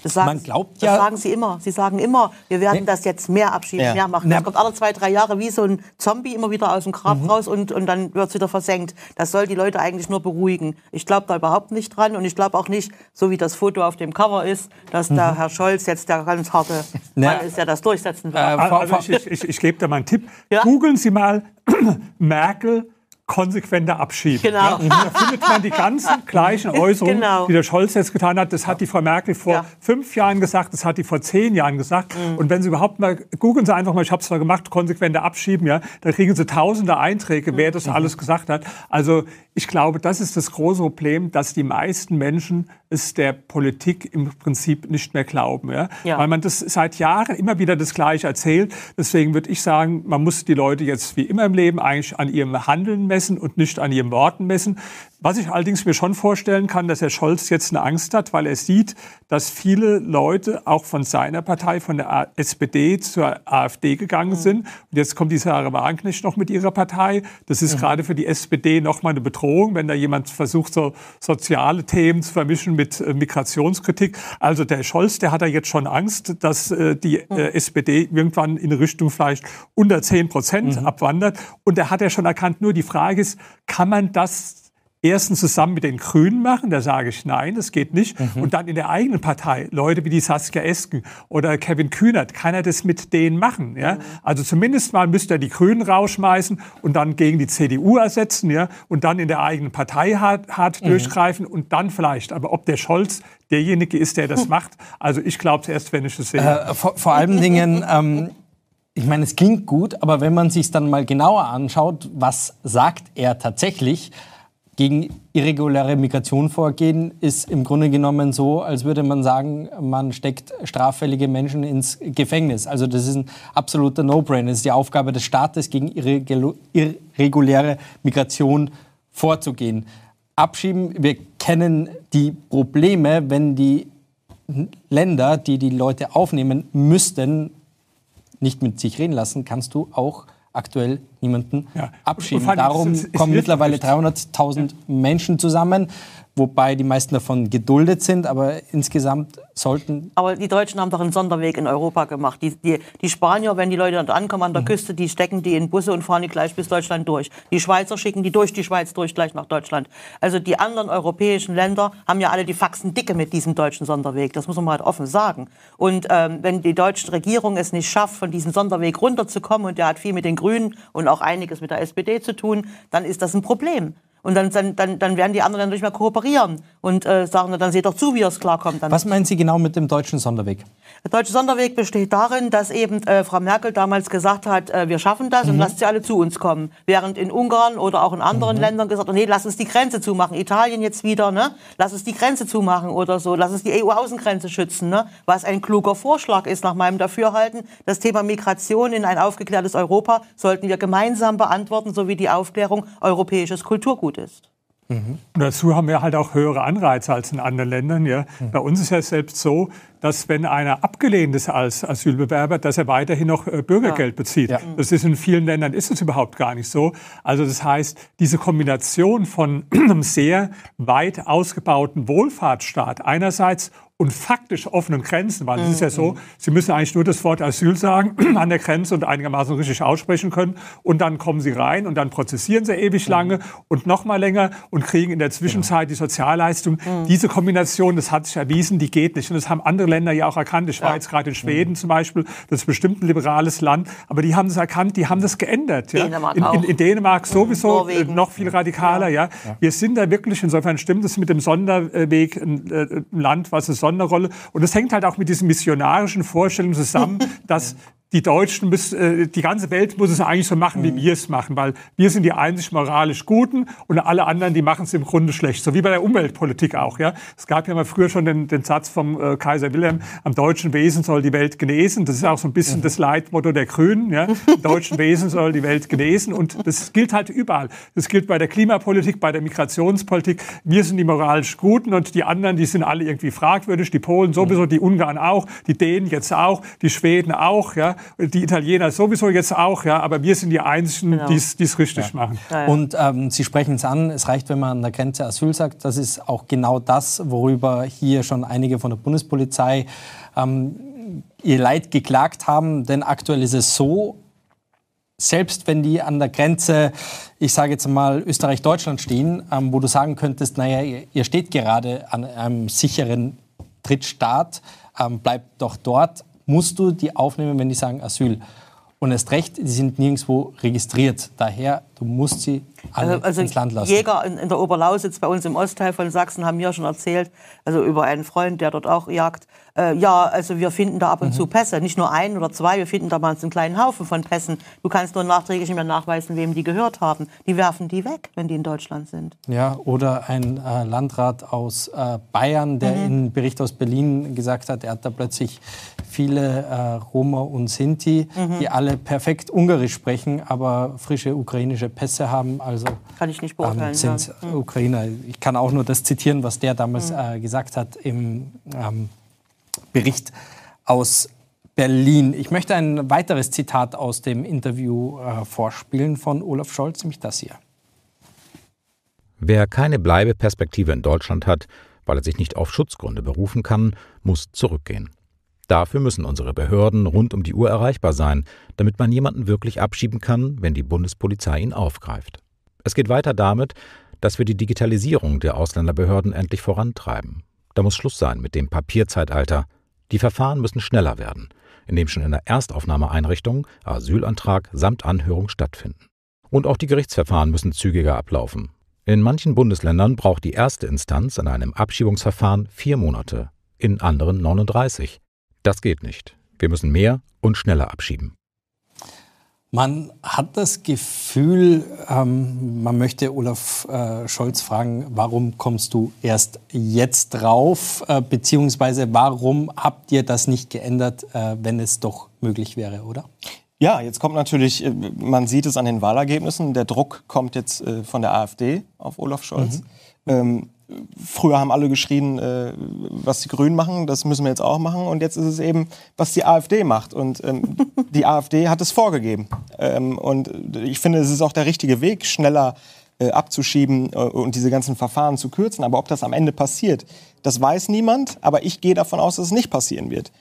Das, sagen, Man glaubt das ja- sagen sie immer. Sie sagen immer, wir werden Nee. das jetzt mehr abschieben, Ja. mehr machen. Na- Das kommt alle zwei, drei Jahre wie so ein Zombie immer wieder aus dem Grab Mhm. raus und, und dann wird es wieder versenkt. Das soll die Leute eigentlich nur beruhigen. Ich glaube da überhaupt nicht dran und ich glaube auch nicht, so wie das Foto auf dem Cover ist, dass der Herr Scholz jetzt der ganz harte [LAUGHS] Mhm. Mann ist, der das durchsetzen wird. äh, Also ich, ich, ich gebe da mal einen Tipp. Ja. Googeln Sie mal [CLEARS THROAT] Merkel konsequenter abschieben. Genau. Da findet man die ganzen gleichen [LAUGHS] Äußerungen, Genau. die der Scholz jetzt getan hat. Das hat die Frau Merkel vor Ja. fünf Jahren gesagt, das hat die vor zehn Jahren gesagt. Und wenn Sie überhaupt mal, googeln Sie einfach mal, ich habe es zwar gemacht, konsequenter abschieben, ja, da kriegen Sie tausende Einträge, wer das alles gesagt hat. Also ich glaube, das ist das große Problem, dass die meisten Menschen es der Politik im Prinzip nicht mehr glauben. Ja? Ja. Weil man das seit Jahren immer wieder das Gleiche erzählt. Deswegen würde ich sagen, man muss die Leute jetzt wie immer im Leben eigentlich an ihrem Handeln messen und nicht an ihren Worten messen. Was ich allerdings mir schon vorstellen kann, dass Herr Scholz jetzt eine Angst hat, weil er sieht, dass viele Leute auch von seiner Partei, von der SPD zur AfD gegangen sind. Und jetzt kommt die Sarah Wagenknecht noch mit ihrer Partei. Das ist gerade für die SPD nochmal eine Bedrohung, wenn da jemand versucht, so soziale Themen zu vermischen mit äh, Migrationskritik. Also der Scholz, der hat da jetzt schon Angst, dass äh, die äh, SPD irgendwann in Richtung vielleicht unter 10 Prozent abwandert. Und er hat ja schon erkannt, nur die Frage ist, kann man das erstens zusammen mit den Grünen machen, da sage ich nein, das geht nicht. Und dann in der eigenen Partei, Leute wie die Saskia Esken oder Kevin Kühnert, kann er das mit denen machen. Ja? Also zumindest mal müsste er die Grünen rausschmeißen und dann gegen die CDU ersetzen ja? und dann in der eigenen Partei hart, hart durchgreifen und dann vielleicht. Aber ob der Scholz derjenige ist, der das macht, also ich glaube es erst, wenn ich es sehe. Äh, vor, vor allen Dingen, ähm, ich meine, es klingt gut, aber wenn man sich dann mal genauer anschaut, was sagt er tatsächlich gegen irreguläre Migration vorgehen, ist im Grunde genommen so, als würde man sagen, man steckt straffällige Menschen ins Gefängnis. Also das ist ein absoluter No-Brainer. Es ist die Aufgabe des Staates, gegen irreguläre Migration vorzugehen. Abschieben, wir kennen die Probleme, wenn die Länder, die die Leute aufnehmen müssten, nicht mit sich reden lassen, kannst du auch aktuell niemanden Ja. abschieben. Darum kommen mittlerweile nicht. 300.000 Menschen zusammen, wobei die meisten davon geduldet sind, aber insgesamt sollten Aber die Deutschen haben doch einen Sonderweg in Europa gemacht. Die, die, die Spanier, wenn die Leute dort ankommen an der Küste, die stecken die in Busse und fahren die gleich bis Deutschland durch. Die Schweizer schicken die durch die Schweiz durch gleich nach Deutschland. Also die anderen europäischen Länder haben ja alle die Faxen dicke mit diesem deutschen Sonderweg. Das muss man mal halt offen sagen. Und ähm, wenn die deutsche Regierung es nicht schafft, von diesem Sonderweg runterzukommen, und der hat viel mit den Grünen und auch einiges mit der SPD zu tun, dann ist das ein Problem. Und dann, dann, dann, dann werden die anderen nicht mehr kooperieren und äh, sagen, dann seht doch zu, wie es klarkommt. Dann Was meinen Sie genau mit dem deutschen Sonderweg? der deutsche Sonderweg besteht darin, dass eben äh, Frau Merkel damals gesagt hat, äh, wir schaffen das und lasst sie alle zu uns kommen. Während in Ungarn oder auch in anderen Ländern gesagt nee, lass uns die Grenze zumachen. Italien jetzt wieder, ne? Lass uns die Grenze zumachen oder so. Lass uns die EU-Außengrenze schützen, ne? Was ein kluger Vorschlag ist nach meinem Dafürhalten. Das Thema Migration in ein aufgeklärtes Europa sollten wir gemeinsam beantworten, so wie die Aufklärung europäisches Kulturgut ist. Und dazu haben wir halt auch höhere Anreize als in anderen Ländern. Ja. Bei uns ist ja selbst so, dass wenn einer abgelehnt ist als Asylbewerber, dass er weiterhin noch äh, Bürgergeld bezieht. Ja. Das ist in vielen Ländern ist es überhaupt gar nicht so. Also das heißt, diese Kombination von einem [CLEARS THROAT] sehr weit ausgebauten Wohlfahrtsstaat einerseits und faktisch offenen Grenzen, weil es ist ja so, Sie müssen eigentlich nur das Wort Asyl sagen [CLEARS THROAT] an der Grenze und einigermaßen richtig aussprechen können und dann kommen Sie rein und dann prozessieren Sie ewig lange und noch mal länger und kriegen in der Zwischenzeit die Sozialleistung. Diese Kombination, das hat sich erwiesen, die geht nicht und das haben andere Länder ja auch erkannt. Ich war jetzt gerade in Schweden zum Beispiel, das ist bestimmt ein liberales Land, aber die haben das erkannt, die haben das geändert. Ja? Dänemark in, in, in Dänemark sowieso Norwegen. noch viel radikaler. Ja. Wir sind da wirklich, insofern stimmt es mit dem Sonderweg ein, äh, ein Land, was eine Sonderrolle. Und das hängt halt auch mit diesen missionarischen Vorstellungen zusammen, [LAUGHS] dass die Deutschen, müssen, äh, die ganze Welt muss es eigentlich so machen, wie wir es machen, weil wir sind die einzig moralisch Guten und alle anderen, die machen es im Grunde schlecht. So wie bei der Umweltpolitik auch. Ja. Es gab ja mal früher schon den, den Satz vom äh, Kaiser Wilhelm, am deutschen Wesen soll die Welt genesen. Das ist auch so ein bisschen das Leitmotto der Grünen. Ja. Am deutschen Wesen soll die Welt genesen und das gilt halt überall. Das gilt bei der Klimapolitik, bei der Migrationspolitik. Wir sind die moralisch Guten und die anderen, die sind alle irgendwie fragwürdig. Die Polen sowieso, die Ungarn auch, die Dänen jetzt auch, die Schweden auch. Ja. Die Italiener sowieso jetzt auch, ja, aber wir sind die Einzigen, genau. die es richtig ja. machen. Ja, ja. Und ähm, Sie sprechen es an, es reicht, wenn man an der Grenze Asyl sagt. Das ist auch genau das, worüber hier schon einige von der Bundespolizei ähm, ihr Leid geklagt haben. Denn aktuell ist es so, selbst wenn die an der Grenze, ich sage jetzt mal Österreich-Deutschland stehen, ähm, wo du sagen könntest, naja, ihr, ihr steht gerade an einem sicheren Drittstaat, ähm, bleibt doch dort, musst du die aufnehmen, wenn die sagen Asyl. Und erst recht, die sind nirgendwo registriert. Daher, du musst sie alle also, also ins Land lassen. Jäger in, in, der Oberlausitz bei uns im Ostteil von Sachsen haben mir schon erzählt, also über einen Freund, der dort auch jagt, äh, ja, also wir finden da ab und mhm. zu Pässe, nicht nur ein oder zwei, wir finden da mal einen kleinen Haufen von Pässen. Du kannst nur nachträglich nicht mehr nachweisen, wem die gehört haben. Die werfen die weg, wenn die in Deutschland sind. Ja, oder ein äh, Landrat aus äh, Bayern, der mhm. in Bericht aus Berlin gesagt hat, er hat da plötzlich viele äh, Roma und Sinti, mhm. die alle perfekt Ungarisch sprechen, aber frische ukrainische Pässe haben. Also kann ich nicht beurteilen. Ähm, sind ja. Mhm. Ukrainer. Ich kann auch nur das zitieren, was der damals mhm. äh, gesagt hat im ähm, Bericht aus Berlin. Ich möchte ein weiteres Zitat aus dem Interview äh, vorspielen von Olaf Scholz, nämlich das hier. Wer keine Bleibeperspektive in Deutschland hat, weil er sich nicht auf Schutzgründe berufen kann, muss zurückgehen. Dafür müssen unsere Behörden rund um die Uhr erreichbar sein, damit man jemanden wirklich abschieben kann, wenn die Bundespolizei ihn aufgreift. Es geht weiter damit, dass wir die Digitalisierung der Ausländerbehörden endlich vorantreiben. Da muss Schluss sein mit dem Papierzeitalter. Die Verfahren müssen schneller werden, indem schon in der Erstaufnahmeeinrichtung Asylantrag samt Anhörung stattfinden. Und auch die Gerichtsverfahren müssen zügiger ablaufen. In manchen Bundesländern braucht die erste Instanz in einem Abschiebungsverfahren vier Monate, in anderen 39. Das geht nicht. Wir müssen mehr und schneller abschieben. Man hat das Gefühl, ähm, man möchte Olaf äh, Scholz fragen, warum kommst du erst jetzt drauf, äh, beziehungsweise warum habt ihr das nicht geändert, äh, wenn es doch möglich wäre, oder? Ja, jetzt kommt natürlich, äh, man sieht es an den Wahlergebnissen, der Druck kommt jetzt äh, von der AfD auf Olaf Scholz. Mhm. Ähm, früher haben alle geschrien, äh, was die Grünen machen, das müssen wir jetzt auch machen. Und jetzt ist es eben, was die AfD macht. Und ähm, [LAUGHS] die AfD hat es vorgegeben. Ähm, und ich finde, es ist auch der richtige Weg, schneller äh, abzuschieben äh, und diese ganzen Verfahren zu kürzen. Aber ob das am Ende passiert, das weiß niemand. Aber ich gehe davon aus, dass es nicht passieren wird.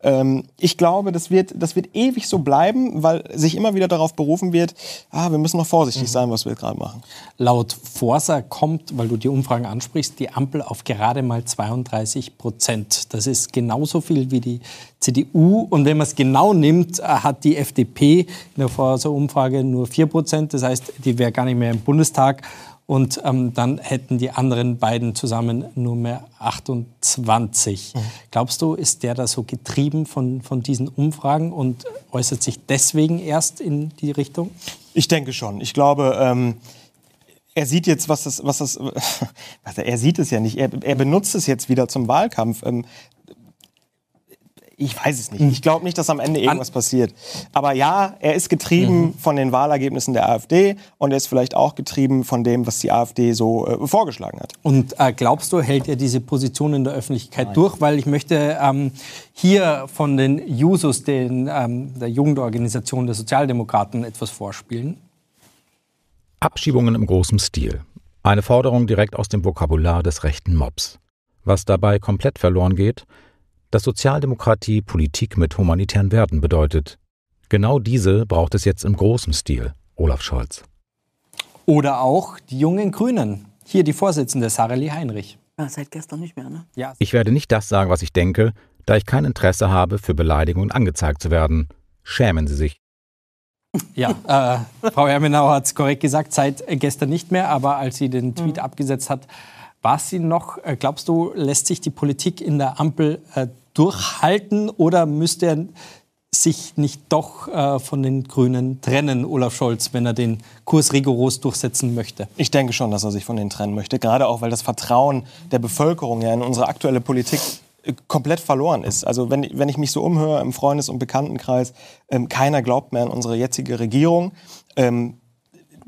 Ähm, ich glaube, das wird, das wird ewig so bleiben, weil sich immer wieder darauf berufen wird, ah, wir müssen noch vorsichtig mhm. sein, was wir gerade machen. Laut Forsa kommt, weil du die Umfragen ansprichst, die Ampel auf gerade mal 32 Prozent. Das ist genauso viel wie die CDU. Und wenn man es genau nimmt, äh, hat die FDP in der Forsa-Umfrage nur 4 Prozent. Das heißt, die wäre gar nicht mehr im Bundestag. Und ähm, dann hätten die anderen beiden zusammen nur mehr 28. Mhm. Glaubst du, ist der da so getrieben von, von diesen Umfragen und äußert sich deswegen erst in die Richtung? Ich denke schon. Ich glaube, ähm, er sieht jetzt, was das, was das, [LAUGHS] er sieht es ja nicht. Er, er benutzt es jetzt wieder zum Wahlkampf. Ähm, ich weiß es nicht. Ich glaube nicht, dass am Ende irgendwas passiert. Aber ja, er ist getrieben mhm. von den Wahlergebnissen der AfD und er ist vielleicht auch getrieben von dem, was die AfD so äh, vorgeschlagen hat. Und äh, glaubst du, hält er diese Position in der Öffentlichkeit Nein. durch? Weil ich möchte ähm, hier von den Jusos, den, ähm, der Jugendorganisation der Sozialdemokraten, etwas vorspielen. Abschiebungen im großen Stil. Eine Forderung direkt aus dem Vokabular des rechten Mobs. Was dabei komplett verloren geht, dass Sozialdemokratie Politik mit humanitären Werten bedeutet. Genau diese braucht es jetzt im großen Stil, Olaf Scholz. Oder auch die jungen Grünen. Hier die Vorsitzende Sarah Heinrich. Ja, seit gestern nicht mehr, ne? Ja. Ich werde nicht das sagen, was ich denke, da ich kein Interesse habe, für Beleidigungen angezeigt zu werden. Schämen Sie sich. Ja, äh, Frau Hermenau hat es korrekt gesagt, seit gestern nicht mehr, aber als sie den Tweet mhm. abgesetzt hat, war sie noch, äh, glaubst du, lässt sich die Politik in der Ampel äh, durchhalten oder müsste er sich nicht doch äh, von den Grünen trennen, Olaf Scholz, wenn er den Kurs rigoros durchsetzen möchte? Ich denke schon, dass er sich von denen trennen möchte, gerade auch weil das Vertrauen der Bevölkerung ja in unsere aktuelle Politik äh, komplett verloren ist. Also wenn, wenn ich mich so umhöre im Freundes- und Bekanntenkreis, ähm, keiner glaubt mehr an unsere jetzige Regierung. Ähm,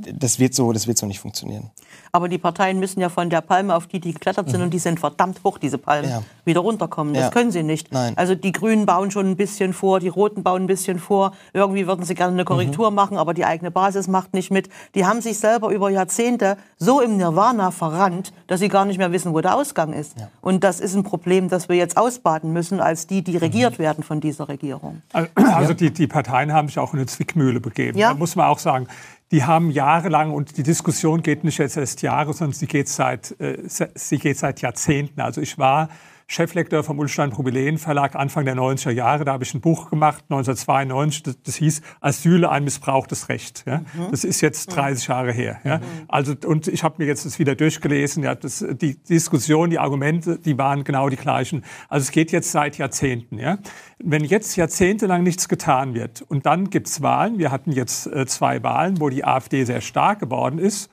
das wird so, das wird so nicht funktionieren. Aber die Parteien müssen ja von der Palme, auf die die geklettert sind, mhm. und die sind verdammt hoch, diese Palmen, ja. wieder runterkommen. Das ja. können sie nicht. Nein. Also die Grünen bauen schon ein bisschen vor, die Roten bauen ein bisschen vor. Irgendwie würden sie gerne eine Korrektur mhm. machen, aber die eigene Basis macht nicht mit. Die haben sich selber über Jahrzehnte so im Nirvana verrannt, dass sie gar nicht mehr wissen, wo der Ausgang ist. Ja. Und das ist ein Problem, das wir jetzt ausbaden müssen, als die, die regiert mhm. werden von dieser Regierung. Also die, die Parteien haben sich auch in eine Zwickmühle begeben. Ja. Da muss man auch sagen, die haben jahrelang, und die Diskussion geht nicht jetzt erst Jahre, sondern sie geht seit, äh, sie geht seit Jahrzehnten. Also ich war Cheflektor vom Ulstein Probilen Verlag Anfang der 90er Jahre. Da habe ich ein Buch gemacht, 1992, das, das hieß Asyl, ein missbrauchtes Recht. Ja? Mhm. Das ist jetzt 30 mhm. Jahre her. Ja? Mhm. Also, und ich habe mir jetzt das wieder durchgelesen. Ja? Das, die Diskussion, die Argumente, die waren genau die gleichen. Also es geht jetzt seit Jahrzehnten. Ja? Wenn jetzt jahrzehntelang nichts getan wird und dann gibt's Wahlen, wir hatten jetzt äh, zwei Wahlen, wo die AfD sehr stark geworden ist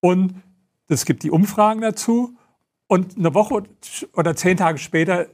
und es gibt die Umfragen dazu und eine Woche oder zehn Tage später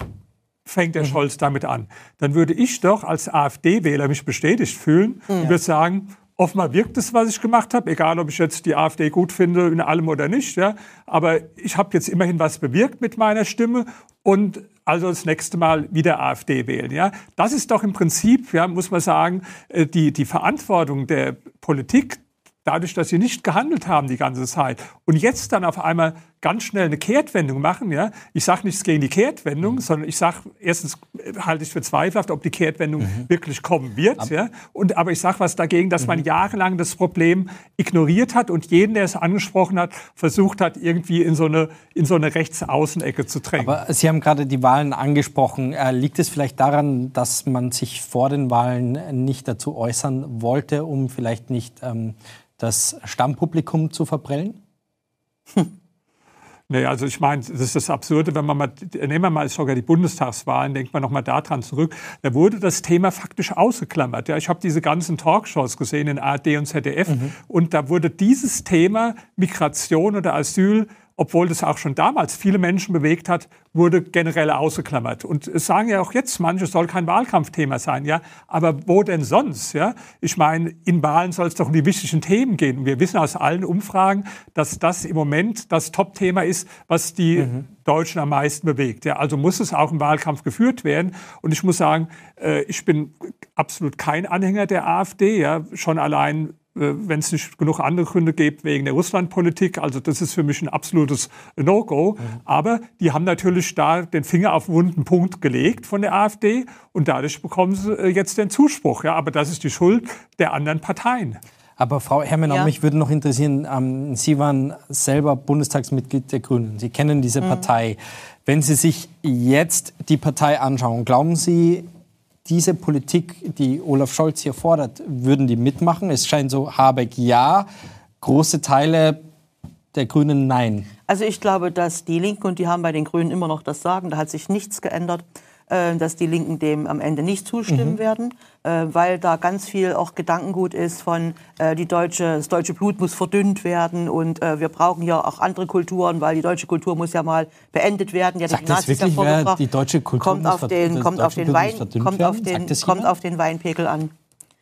fängt der mhm. Scholz damit an. Dann würde ich doch als AfD-Wähler mich bestätigt fühlen mhm. und würde sagen, offenbar wirkt es, was ich gemacht habe, egal ob ich jetzt die AfD gut finde in allem oder nicht. Ja. Aber ich habe jetzt immerhin was bewirkt mit meiner Stimme und also das nächste Mal wieder AfD wählen. Ja. Das ist doch im Prinzip, ja, muss man sagen, äh, die, die Verantwortung der Politik, dadurch, dass sie nicht gehandelt haben die ganze Zeit und jetzt dann auf einmal ganz schnell eine Kehrtwendung machen. Ja? Ich sage nichts gegen die Kehrtwendung, mhm. sondern ich sage, erstens halte ich für zweifelhaft, ob die Kehrtwendung mhm. wirklich kommen wird. Ab ja? und, aber ich sage was dagegen, dass mhm. man jahrelang das Problem ignoriert hat und jeden, der es angesprochen hat, versucht hat, irgendwie in so eine, in so eine Rechtsaußenecke zu drängen. Aber Sie haben gerade die Wahlen angesprochen. Äh, liegt es vielleicht daran, dass man sich vor den Wahlen nicht dazu äußern wollte, um vielleicht nicht ähm, das Stammpublikum zu verprellen? Hm. Nee, also ich meine, das ist das Absurde, wenn man mal, nehmen wir mal sogar die Bundestagswahlen, denkt man nochmal daran zurück, da wurde das Thema faktisch ausgeklammert. Ja, ich habe diese ganzen Talkshows gesehen in ARD und ZDF mhm. und da wurde dieses Thema Migration oder Asyl obwohl das auch schon damals viele Menschen bewegt hat, wurde generell ausgeklammert. Und es sagen ja auch jetzt manche, es soll kein Wahlkampfthema sein, ja. Aber wo denn sonst, ja? Ich meine, in Wahlen soll es doch um die wichtigen Themen gehen. Und wir wissen aus allen Umfragen, dass das im Moment das Top-Thema ist, was die mhm. Deutschen am meisten bewegt. Ja, also muss es auch im Wahlkampf geführt werden. Und ich muss sagen, äh, ich bin absolut kein Anhänger der AfD. Ja, schon allein wenn es nicht genug andere Gründe gibt wegen der Russlandpolitik. Also das ist für mich ein absolutes No-Go. Mhm. Aber die haben natürlich da den Finger auf einen wunden Punkt gelegt von der AfD und dadurch bekommen sie äh, jetzt den Zuspruch. Ja, aber das ist die Schuld der anderen Parteien. Aber Frau Herrmann, ja. mich würde noch interessieren, ähm, Sie waren selber Bundestagsmitglied der Grünen. Sie kennen diese mhm. Partei. Wenn Sie sich jetzt die Partei anschauen, glauben Sie, diese Politik, die Olaf Scholz hier fordert, würden die mitmachen? Es scheint so, Habeck ja, große Teile der Grünen nein. Also ich glaube, dass die Linken, und die haben bei den Grünen immer noch das Sagen, da hat sich nichts geändert, äh, dass die Linken dem am Ende nicht zustimmen mhm. werden, äh, weil da ganz viel auch Gedankengut ist von äh, die deutsche, das deutsche Blut muss verdünnt werden und wir brauchen ja auch andere Kulturen, weil die deutsche Kultur muss ja mal beendet werden. Ja, Sagt das wirklich, wer die deutsche Kultur kommt auf den, kommt auf den Wein, kommt auf den, kommt auf den Weinpegel an.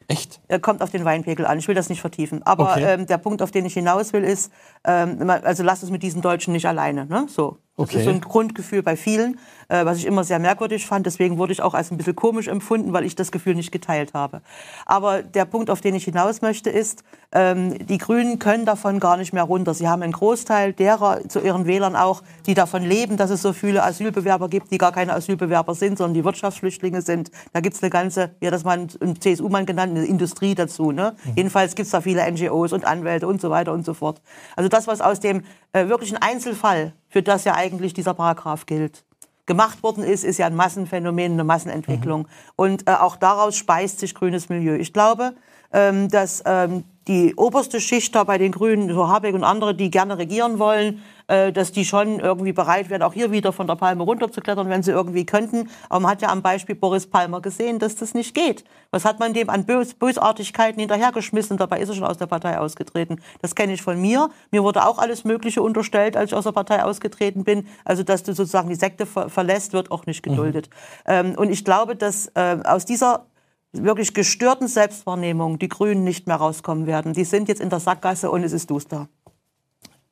Echt? Kommt auf den Weinpegel an. Ich will das nicht vertiefen. Aber okay. ähm, der Punkt, auf den ich hinaus will, ist, ähm, also lasst es mit diesen Deutschen nicht alleine. Ne? So. Das okay. ist so ein Grundgefühl bei vielen, äh, was ich immer sehr merkwürdig fand. Deswegen wurde ich auch als ein bisschen komisch empfunden, weil ich das Gefühl nicht geteilt habe. Aber der Punkt, auf den ich hinaus möchte, ist, ähm, die Grünen können davon gar nicht mehr runter. Sie haben einen Großteil derer zu ihren Wählern auch, die davon leben, dass es so viele Asylbewerber gibt, die gar keine Asylbewerber sind, sondern die Wirtschaftsflüchtlinge sind. Da gibt es eine ganze, wie hat das mal ein CSU-Mann genannt, eine Industrie dazu. Ne? Mhm. Jedenfalls gibt es da viele NGOs und Anwälte und so weiter und so fort. Also das, was aus dem äh, wirklichen Einzelfall für das ja eigentlich dieser Paragraph gilt. Gemacht worden ist, ist ja ein Massenphänomen, eine Massenentwicklung. Mhm. Und äh, auch daraus speist sich grünes Milieu. Ich glaube, ähm, dass ähm, die oberste Schicht da bei den Grünen, so Habeck und andere, die gerne regieren wollen, äh, dass die schon irgendwie bereit wären, auch hier wieder von der Palme runterzuklettern, wenn sie irgendwie könnten. Aber man hat ja am Beispiel Boris Palmer gesehen, dass das nicht geht. Was hat man dem an Bös Bösartigkeiten hinterhergeschmissen? Dabei ist er schon aus der Partei ausgetreten. Das kenne ich von mir. Mir wurde auch alles Mögliche unterstellt, als ich aus der Partei ausgetreten bin. Also, dass du sozusagen die Sekte ver verlässt, wird auch nicht geduldet. Mhm. Ähm, und ich glaube, dass äh, aus dieser wirklich gestörten Selbstwahrnehmung die Grünen nicht mehr rauskommen werden. Die sind jetzt in der Sackgasse und es ist duster.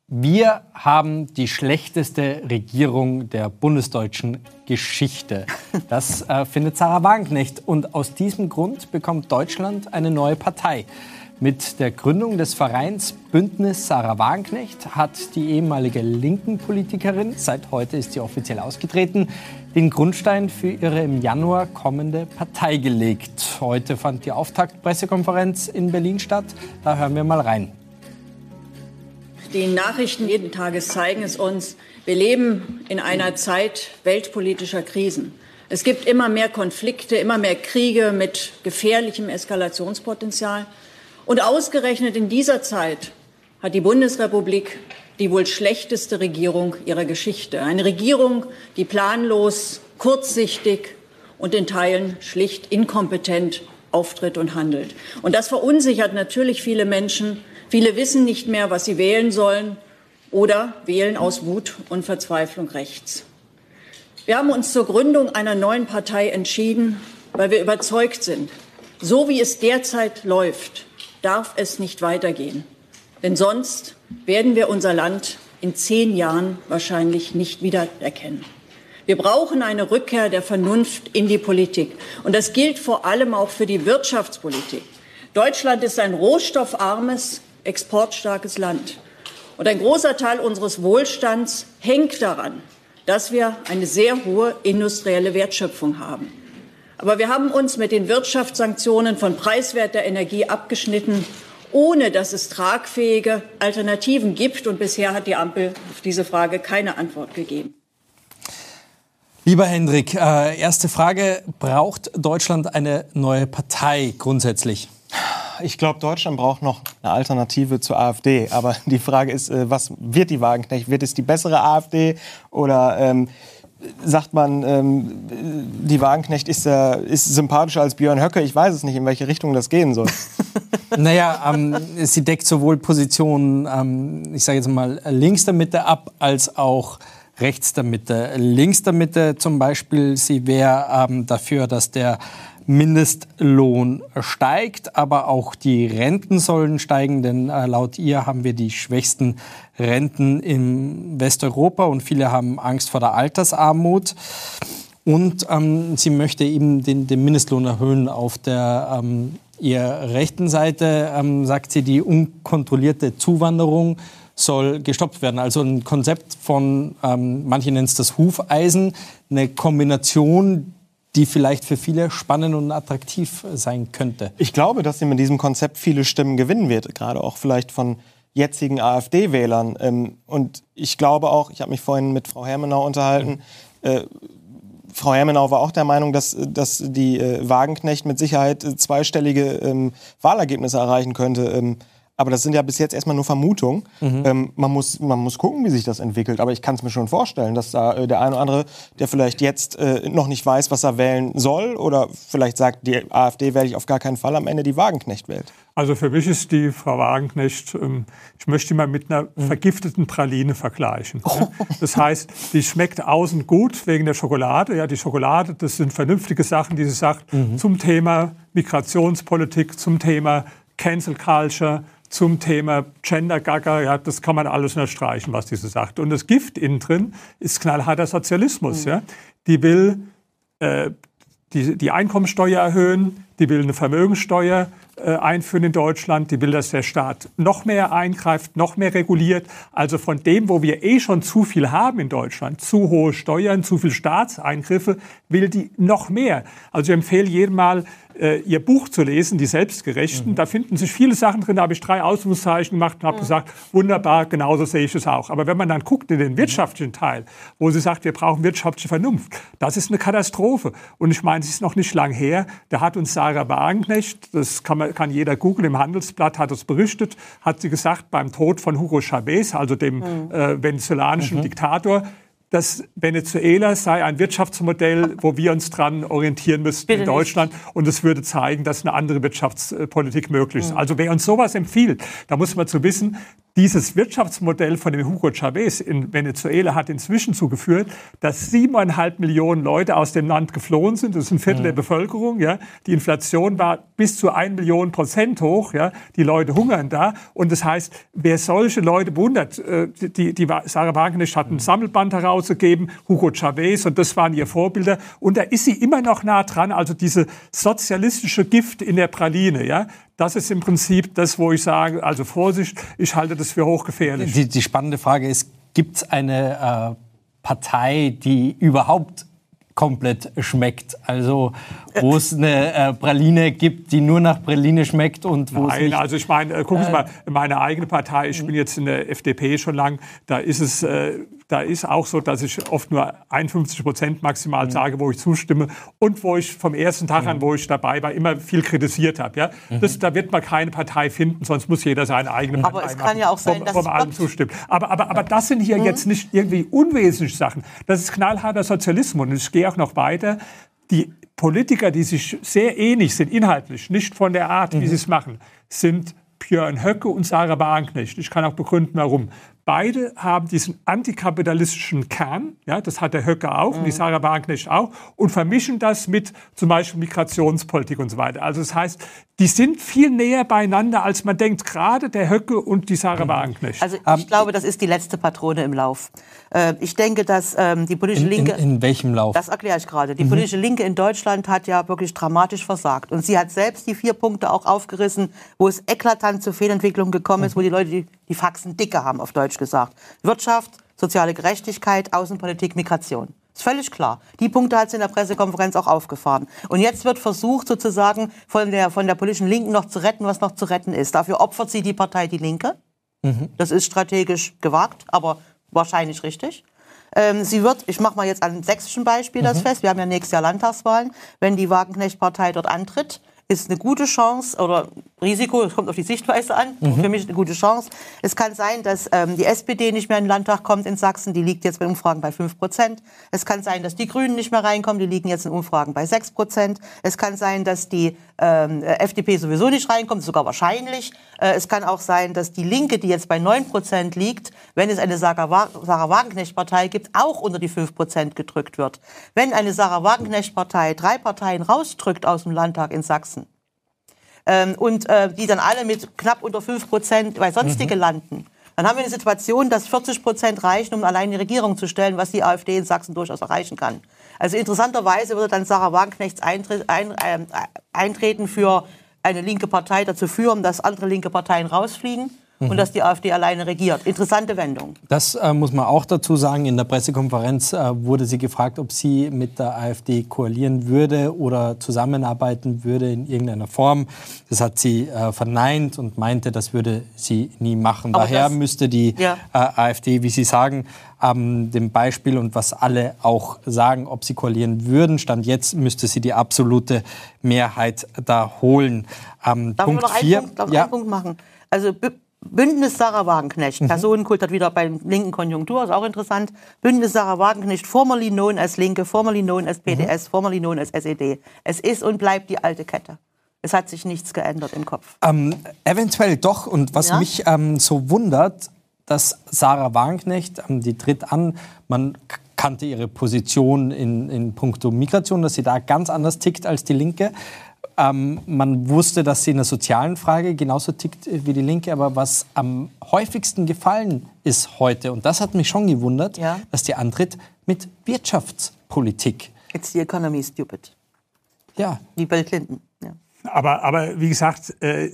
Wir haben die schlechteste Regierung der bundesdeutschen Geschichte. Das äh, findet Sarah Wagenknecht. Und aus diesem Grund bekommt Deutschland eine neue Partei. Mit der Gründung des Vereins Bündnis Sarah Wagenknecht hat die ehemalige linken Politikerin, seit heute ist sie offiziell ausgetreten, den Grundstein für ihre im Januar kommende Partei gelegt. Heute fand die Auftaktpressekonferenz in Berlin statt. Da hören wir mal rein. Die Nachrichten jeden Tages zeigen es uns. Wir leben in einer Zeit weltpolitischer Krisen. Es gibt immer mehr Konflikte, immer mehr Kriege mit gefährlichem Eskalationspotenzial. Und ausgerechnet in dieser Zeit hat die Bundesrepublik die wohl schlechteste Regierung ihrer Geschichte. Eine Regierung, die planlos, kurzsichtig und in Teilen schlicht inkompetent auftritt und handelt. Und das verunsichert natürlich viele Menschen, Viele wissen nicht mehr, was sie wählen sollen oder wählen aus Wut und Verzweiflung rechts. Wir haben uns zur Gründung einer neuen Partei entschieden, weil wir überzeugt sind, so wie es derzeit läuft, darf es nicht weitergehen. Denn sonst werden wir unser Land in zehn Jahren wahrscheinlich nicht wiedererkennen. Wir brauchen eine Rückkehr der Vernunft in die Politik. Und das gilt vor allem auch für die Wirtschaftspolitik. Deutschland ist ein rohstoffarmes, exportstarkes Land. Und ein großer Teil unseres Wohlstands hängt daran, dass wir eine sehr hohe industrielle Wertschöpfung haben. Aber wir haben uns mit den Wirtschaftssanktionen von preiswerter Energie abgeschnitten, ohne dass es tragfähige Alternativen gibt. Und bisher hat die Ampel auf diese Frage keine Antwort gegeben. Lieber Hendrik, äh, erste Frage. Braucht Deutschland eine neue Partei grundsätzlich? ich glaube, Deutschland braucht noch eine Alternative zur AfD. Aber die Frage ist, äh, was wird die Wagenknecht? Wird es die bessere AfD oder ähm, sagt man, ähm, die Wagenknecht ist, äh, ist sympathischer als Björn Höcke? Ich weiß es nicht, in welche Richtung das gehen soll. [LAUGHS] naja, ähm, sie deckt sowohl Positionen, ähm, ich sage jetzt mal, links der Mitte ab, als auch rechts der Mitte. Links der Mitte zum Beispiel, sie wäre ähm, dafür, dass der Mindestlohn steigt, aber auch die Renten sollen steigen, denn äh, laut ihr haben wir die schwächsten Renten in Westeuropa und viele haben Angst vor der Altersarmut. Und ähm, sie möchte eben den, den, Mindestlohn erhöhen. Auf der ähm, ihrer rechten Seite ähm, sagt sie, die unkontrollierte Zuwanderung soll gestoppt werden. Also ein Konzept von, ähm, manche nennen es das Hufeisen, eine Kombination, die vielleicht für viele spannend und attraktiv sein könnte. Ich glaube, dass sie mit diesem Konzept viele Stimmen gewinnen wird, gerade auch vielleicht von jetzigen AfD-Wählern. Ähm, und ich glaube auch, ich habe mich vorhin mit Frau Hermenau unterhalten, äh, Frau Hermenau war auch der Meinung, dass, dass die äh, Wagenknecht mit Sicherheit äh, zweistellige ähm, Wahlergebnisse erreichen könnte. Ähm, aber das sind ja bis jetzt erstmal nur Vermutungen. Mhm. Ähm, man, muss, man muss gucken, wie sich das entwickelt. Aber ich kann es mir schon vorstellen, dass da äh, der eine oder andere, der vielleicht jetzt äh, noch nicht weiß, was er wählen soll, oder vielleicht sagt, die AfD werde ich auf gar keinen Fall am Ende die Wagenknecht wählt. Also für mich ist die Frau Wagenknecht, ähm, ich möchte mal mit einer mhm. vergifteten Praline vergleichen. Oh. Das heißt, die schmeckt außen gut wegen der Schokolade. Ja, die Schokolade, das sind vernünftige Sachen, die sie sagt mhm. zum Thema Migrationspolitik, zum Thema Cancel Culture, zum Thema Gender Gaga, ja, das kann man alles nur streichen, was diese sagt. Und das Gift innen drin ist knallharter Sozialismus. Mhm. Ja. Die will äh, die, die Einkommensteuer erhöhen, die will eine Vermögensteuer äh, einführen in Deutschland, die will, dass der Staat noch mehr eingreift, noch mehr reguliert. Also von dem, wo wir eh schon zu viel haben in Deutschland, zu hohe Steuern, zu viel Staatseingriffe, will die noch mehr. Also ich empfehle jedem mal, äh, ihr Buch zu lesen, Die Selbstgerechten. Mhm. Da finden sich viele Sachen drin. Da habe ich drei Ausrufungszeichen gemacht und habe mhm. gesagt, wunderbar, genauso sehe ich es auch. Aber wenn man dann guckt in den mhm. wirtschaftlichen Teil, wo sie sagt, wir brauchen wirtschaftliche Vernunft, das ist eine Katastrophe. Und ich meine, es ist noch nicht lang her. Da hat uns Sarah Wagenknecht, das kann, man, kann jeder googeln, im Handelsblatt hat es berichtet, hat sie gesagt, beim Tod von Hugo Chavez, also dem mhm. äh, venezolanischen mhm. Diktator, dass Venezuela sei ein Wirtschaftsmodell, wo wir uns dran orientieren müssten Bitte in Deutschland. Nicht. Und es würde zeigen, dass eine andere Wirtschaftspolitik möglich ist. Mhm. Also wer uns sowas empfiehlt, da muss man zu wissen, dieses Wirtschaftsmodell von dem Hugo Chavez in Venezuela hat inzwischen zugeführt, dass siebeneinhalb Millionen Leute aus dem Land geflohen sind. Das ist ein Viertel mhm. der Bevölkerung. Ja. Die Inflation war bis zu ein Million Prozent hoch. Ja. Die Leute hungern da. Und das heißt, wer solche Leute bewundert, äh, die, die Sarah Wagenknecht hat ein Sammelband herausgegeben, Hugo Chavez, und das waren ihr Vorbilder. Und da ist sie immer noch nah dran. Also diese sozialistische Gift in der Praline. Ja das ist im Prinzip das, wo ich sage, also Vorsicht, ich halte das für hochgefährlich. Die, die spannende Frage ist, gibt es eine äh, Partei, die überhaupt komplett schmeckt. Also wo es eine äh, Praline gibt, die nur nach Praline schmeckt und wo Nein, es nicht, also ich meine, äh, gucken Sie mal, meine eigene Partei, ich bin jetzt in der FDP schon lang, da ist es äh, da ist auch so, dass ich oft nur 51 Prozent maximal mhm. sage, wo ich zustimme und wo ich vom ersten Tag an, mhm. wo ich dabei war, immer viel kritisiert habe. Ja? Mhm. Das, da wird man keine Partei finden, sonst muss jeder seine eigene Partei Aber es kann ja auch sein, dass vom allem zustimmt. Aber, aber, aber das sind hier mhm. jetzt nicht irgendwie unwesentliche Sachen. Das ist knallharter Sozialismus und ich gehe auch noch weiter. Die Politiker, die sich sehr ähnlich sind, inhaltlich, nicht von der Art, wie mhm. sie es machen, sind Björn Höcke und Sarah Wagenknecht. Ich kann auch begründen, warum. Beide haben diesen antikapitalistischen Kern, ja, das hat der Höcke auch mhm. und die mhm. Sarah Wagenknecht auch, und vermischen das mit zum Beispiel Migrationspolitik und so weiter. Also das heißt, die sind viel näher beieinander, als man denkt, gerade der Höcke und die Sarah mhm. Wagenknecht. Also ich ähm, glaube, das ist die letzte Patrone im Lauf. Äh, ich denke, dass ähm, die politische in, Linke... In, in, welchem Lauf? Das erkläre ich gerade. Die mhm. politische Linke in Deutschland hat ja wirklich dramatisch versagt. Und sie hat selbst die vier Punkte auch aufgerissen, wo es eklatant zu Fehlentwicklungen gekommen ist, mhm. wo die Leute die, die Faxen dicke haben, auf Deutsch gesagt. Wirtschaft, soziale Gerechtigkeit, Außenpolitik, Migration. Ist völlig klar. Die Punkte hat sie in der Pressekonferenz auch aufgefahren. Und jetzt wird versucht, sozusagen von der, von der politischen Linken noch zu retten, was noch zu retten ist. Dafür opfert sie die Partei Die Linke. Mhm. Das ist strategisch gewagt, aber wahrscheinlich richtig. Ähm, sie wird, ich mache mal jetzt an einem sächsischen Beispiel mhm. das fest, wir haben ja nächstes Jahr Landtagswahlen, wenn die Wagenknecht-Partei dort antritt, ist eine gute Chance oder Risiko, es kommt auf die Sichtweise an, mhm. für mich eine gute Chance. Es kann sein, dass ähm, die SPD nicht mehr in den Landtag kommt in Sachsen, die liegt jetzt bei Umfragen bei 5 Prozent. Es kann sein, dass die Grünen nicht mehr reinkommen, die liegen jetzt in Umfragen bei 6 Prozent. Es kann sein, dass die ähm, FDP sowieso nicht reinkommt, sogar wahrscheinlich. Äh, es kann auch sein, dass die Linke, die jetzt bei 9 Prozent liegt, wenn es eine Sarah, Wagenknecht-Partei gibt, auch unter die 5 Prozent gedrückt wird. Wenn eine Sarah Wagenknecht-Partei drei Parteien rausdrückt aus dem Landtag in Sachsen, ähm, und äh, die dann alle mit knapp unter 5 Prozent bei Sonstige mhm. landen, dann haben wir eine Situation, dass 40 Prozent reichen, um allein die Regierung zu stellen, was die AfD in Sachsen durchaus erreichen kann. Also interessanterweise würde dann Sarah Wagenknechts Eintritt, ein, äh, Eintreten für eine linke Partei dazu führen, dass andere linke Parteien rausfliegen mhm. und dass die AfD alleine regiert. Interessante Wendung. Das äh, muss man auch dazu sagen. In der Pressekonferenz äh, wurde sie gefragt, ob sie mit der AfD koalieren würde oder zusammenarbeiten würde in irgendeiner Form. Das hat sie äh, verneint und meinte, das würde sie nie machen. Aber Daher müsste die ja. Äh, AfD, wie Sie sagen, ähm, dem Beispiel und was alle auch sagen, ob sie koalieren würden. Stand jetzt müsste sie die absolute Mehrheit da holen. Ähm, Darf Punkt ich noch einen, Punkt, ja. einen Punkt machen? Also Bündnis Sarah Wagenknecht, mhm. Personenkult hat wieder bei linken Konjunktur, ist auch interessant. Bündnis Sarah Wagenknecht, formerly known as Linke, formerly known as PDS, mhm. formerly known as SED. Es ist und bleibt die alte Kette. Es hat sich nichts geändert im Kopf. Ähm, eventuell doch. Und was ja? mich ähm, so wundert, dass Sarah Wagenknecht, ähm, die tritt an, man kannte ihre Position in, in puncto Migration, dass sie da ganz anders tickt als die Linke. Ähm, man wusste, dass sie in der sozialen Frage genauso tickt wie die Linke, aber was am häufigsten gefallen ist heute, und das hat mich schon gewundert, ja. dass die antritt mit Wirtschaftspolitik. It's the economy stupid. Ja. Wie Bill Clinton. Ja. Aber, aber wie gesagt, äh,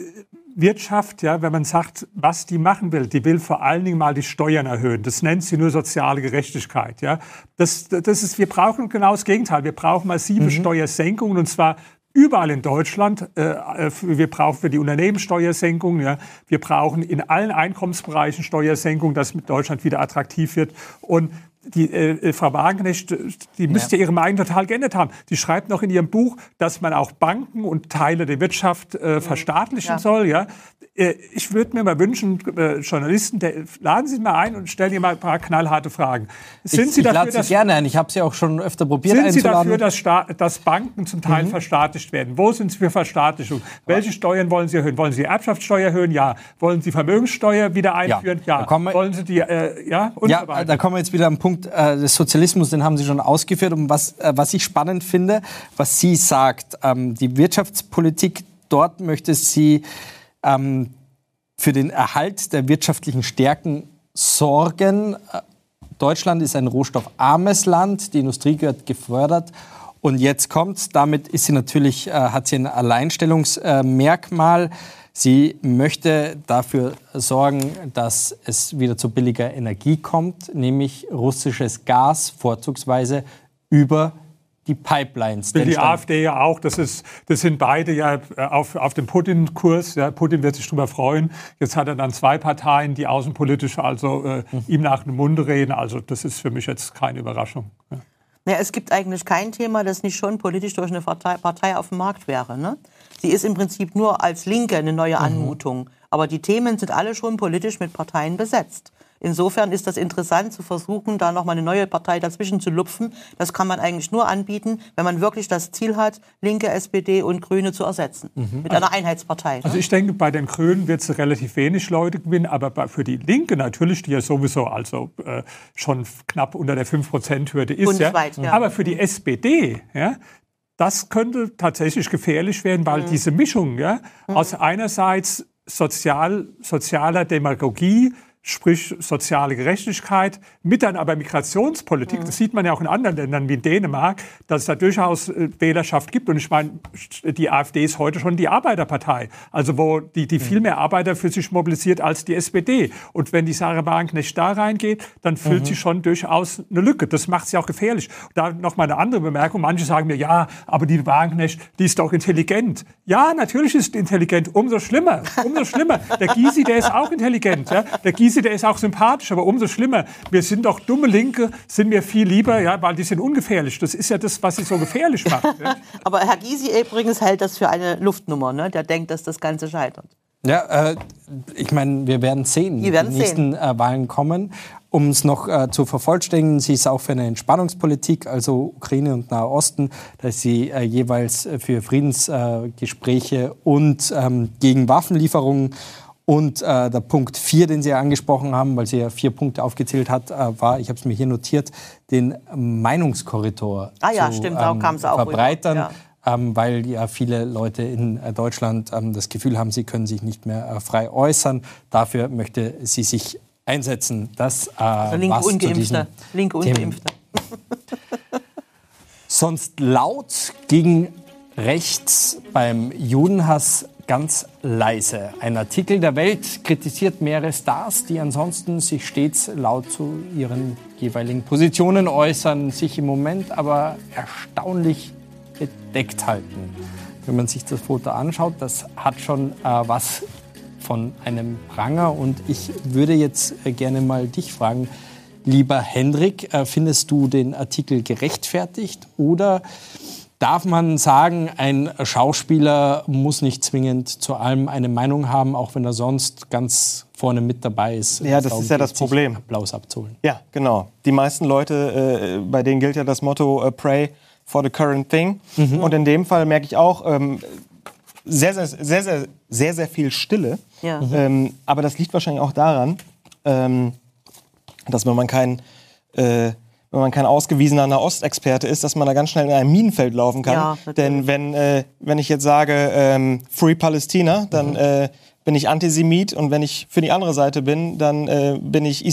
Wirtschaft, ja, wenn man sagt, was die machen will, die will vor allen Dingen mal die Steuern erhöhen. Das nennt sie nur soziale Gerechtigkeit. Ja. Das, das ist, wir brauchen genau das Gegenteil. Wir brauchen massive mhm. Steuersenkungen und zwar überall in Deutschland. Äh, äh, wir brauchen für die Unternehmenssteuersenkung, ja, wir brauchen in allen Einkommensbereichen Steuersenkung, dass Deutschland wieder attraktiv wird. Und die äh, Frau Wagenknecht, die müsste ja. ihre Meinung total geändert haben. Die schreibt noch in ihrem Buch, dass man auch Banken und Teile der Wirtschaft äh, mhm. verstaatlichen ja. soll. Ja? Äh, ich würde mir mal wünschen, äh, Journalisten, der, laden Sie mal ein und stellen Ihnen mal ein paar knallharte Fragen. Sind ich, Sie dafür, ich dass, Sie gerne ein. Ich habe Sie auch schon öfter probiert Sind Sie dafür, dass, Sta dass Banken zum Teil mhm. verstaatlicht werden? Wo sind Sie für Verstaatlichung? Welche Steuern wollen Sie erhöhen? Wollen Sie Erbschaftssteuer erhöhen? Ja. Wollen Sie Vermögenssteuer wieder einführen? Ja. ja. Wollen Sie die, äh, ja? Und ja, so da kommen wir jetzt wieder am Punkt äh, des Sozialismus, den haben Sie schon ausgeführt. Und was, äh, was ich spannend finde, was sie sagt, ähm, die Wirtschaftspolitik, dort möchte sie ähm, für den Erhalt der wirtschaftlichen Stärken sorgen. Deutschland ist ein rohstoffarmes Land, die Industrie gehört gefördert. Und jetzt kommt, damit ist sie natürlich, äh, hat sie ein Alleinstellungsmerkmal. Sie möchte dafür sorgen, dass es wieder zu billiger Energie kommt, nämlich russisches Gas vorzugsweise über die Pipelines. Will die AfD ja auch. Das, ist, das sind beide ja äh, auf, auf dem Putin-Kurs. Ja, Putin wird sich darüber freuen. Jetzt hat er dann zwei Parteien, die außenpolitisch also äh, mhm. ihm nach dem Munde reden. Also das ist für mich jetzt keine Überraschung. Ja. Ja, es gibt eigentlich kein Thema, das nicht schon politisch durch eine Partei, Partei auf dem Markt wäre. Ne? Sie ist im Prinzip nur als Linke eine neue mhm. Anmutung. Mhm. Aber die Themen sind alle schon politisch mit Parteien besetzt. Insofern ist das interessant zu versuchen, da noch mal eine neue Partei dazwischen zu lupfen. Das kann man eigentlich nur anbieten, wenn man wirklich das Ziel hat, Linke, SPD und Grüne zu ersetzen. Mhm. Mit einer Einheitspartei. Also ich denke, bei den Grünen wird es relativ wenig Leute gewinnen, aber für die Linke natürlich, die ja sowieso also äh, schon knapp unter der 5-Prozent-Hürde ist. Bundesweit, ja. ja. Aber für die SPD, ja, das könnte tatsächlich gefährlich werden, weil mhm. diese Mischung ja, mhm. aus einerseits sozial, sozialer Demagogie, sprich soziale Gerechtigkeit, mit dann aber Migrationspolitik. Mhm. Das sieht man ja auch in anderen Ländern wie in Dänemark, dass es da durchaus äh, Wählerschaft gibt. Und ich meine, die AfD ist heute schon die Arbeiterpartei, also wo die, die viel mhm. mehr Arbeiter für sich mobilisiert als die SPD. Und wenn die Sarah Wagenknecht da reingeht, dann füllt mhm. sie schon durchaus eine Lücke. Das macht sie auch gefährlich. Da noch mal eine andere Bemerkung. Manche sagen mir, ja, aber die Wagenknecht, die ist doch intelligent. Ja, natürlich ist intelligent. Umso schlimmer. Umso schlimmer. Der Gysi, der ist auch intelligent. Ja? Der Gysi Gysi, der ist auch sympathisch, aber umso schlimmer. Wir sind doch dumme Linke, sind mir viel lieber, ja, weil die sind ungefährlich. Das ist ja das, was sie so gefährlich macht. [LAUGHS] aber Herr Gysi übrigens hält das für eine Luftnummer. Ne? Der denkt, dass das Ganze scheitert. Ja, äh, ich meine, wir werden sehen, wir werden die nächsten äh, Wahlen kommen. Um es noch äh, zu vervollständigen, sie ist auch für eine Entspannungspolitik, also Ukraine und Nahe Osten, dass sie äh, jeweils für Friedensgespräche und ähm, gegen Waffenlieferungen und äh, der Punkt 4, den Sie angesprochen haben, weil sie ja vier Punkte aufgezählt hat, äh, war, ich habe es mir hier notiert, den Meinungskorridor ah, ja, zu stimmt, ähm, auch verbreitern. Ja. Ähm, weil ja viele Leute in äh, Deutschland ähm, das Gefühl haben, sie können sich nicht mehr äh, frei äußern. Dafür möchte sie sich einsetzen. Das äh, also linke Ungeimpfte. Linke Ungeimpfte. [LAUGHS] Sonst laut gegen rechts beim Judenhass ganz leise. Ein Artikel der Welt kritisiert mehrere Stars, die ansonsten sich stets laut zu ihren jeweiligen Positionen äußern, sich im Moment aber erstaunlich bedeckt halten. Wenn man sich das Foto anschaut, das hat schon äh, was von einem Pranger. Und ich würde jetzt äh, gerne mal dich fragen, lieber Hendrik, äh, findest du den Artikel gerechtfertigt oder Darf man sagen, ein Schauspieler muss nicht zwingend zu allem eine Meinung haben, auch wenn er sonst ganz vorne mit dabei ist? Ja, das ist ja das Problem. Applaus abzuholen. Ja, genau. Die meisten Leute, äh, bei denen gilt ja das Motto uh, Pray for the current thing. Mhm. Und in dem Fall merke ich auch ähm, sehr, sehr, sehr, sehr, sehr, sehr viel Stille. Ja. Mhm. Ähm, aber das liegt wahrscheinlich auch daran, ähm, dass man kein äh, wenn man kein ausgewiesener Nahostexperte ist, dass man da ganz schnell in einem Minenfeld laufen kann. Ja, Denn wenn, äh, wenn ich jetzt sage ähm, Free Palästina, dann mhm. äh, bin ich Antisemit und wenn ich für die andere Seite bin, dann äh, bin ich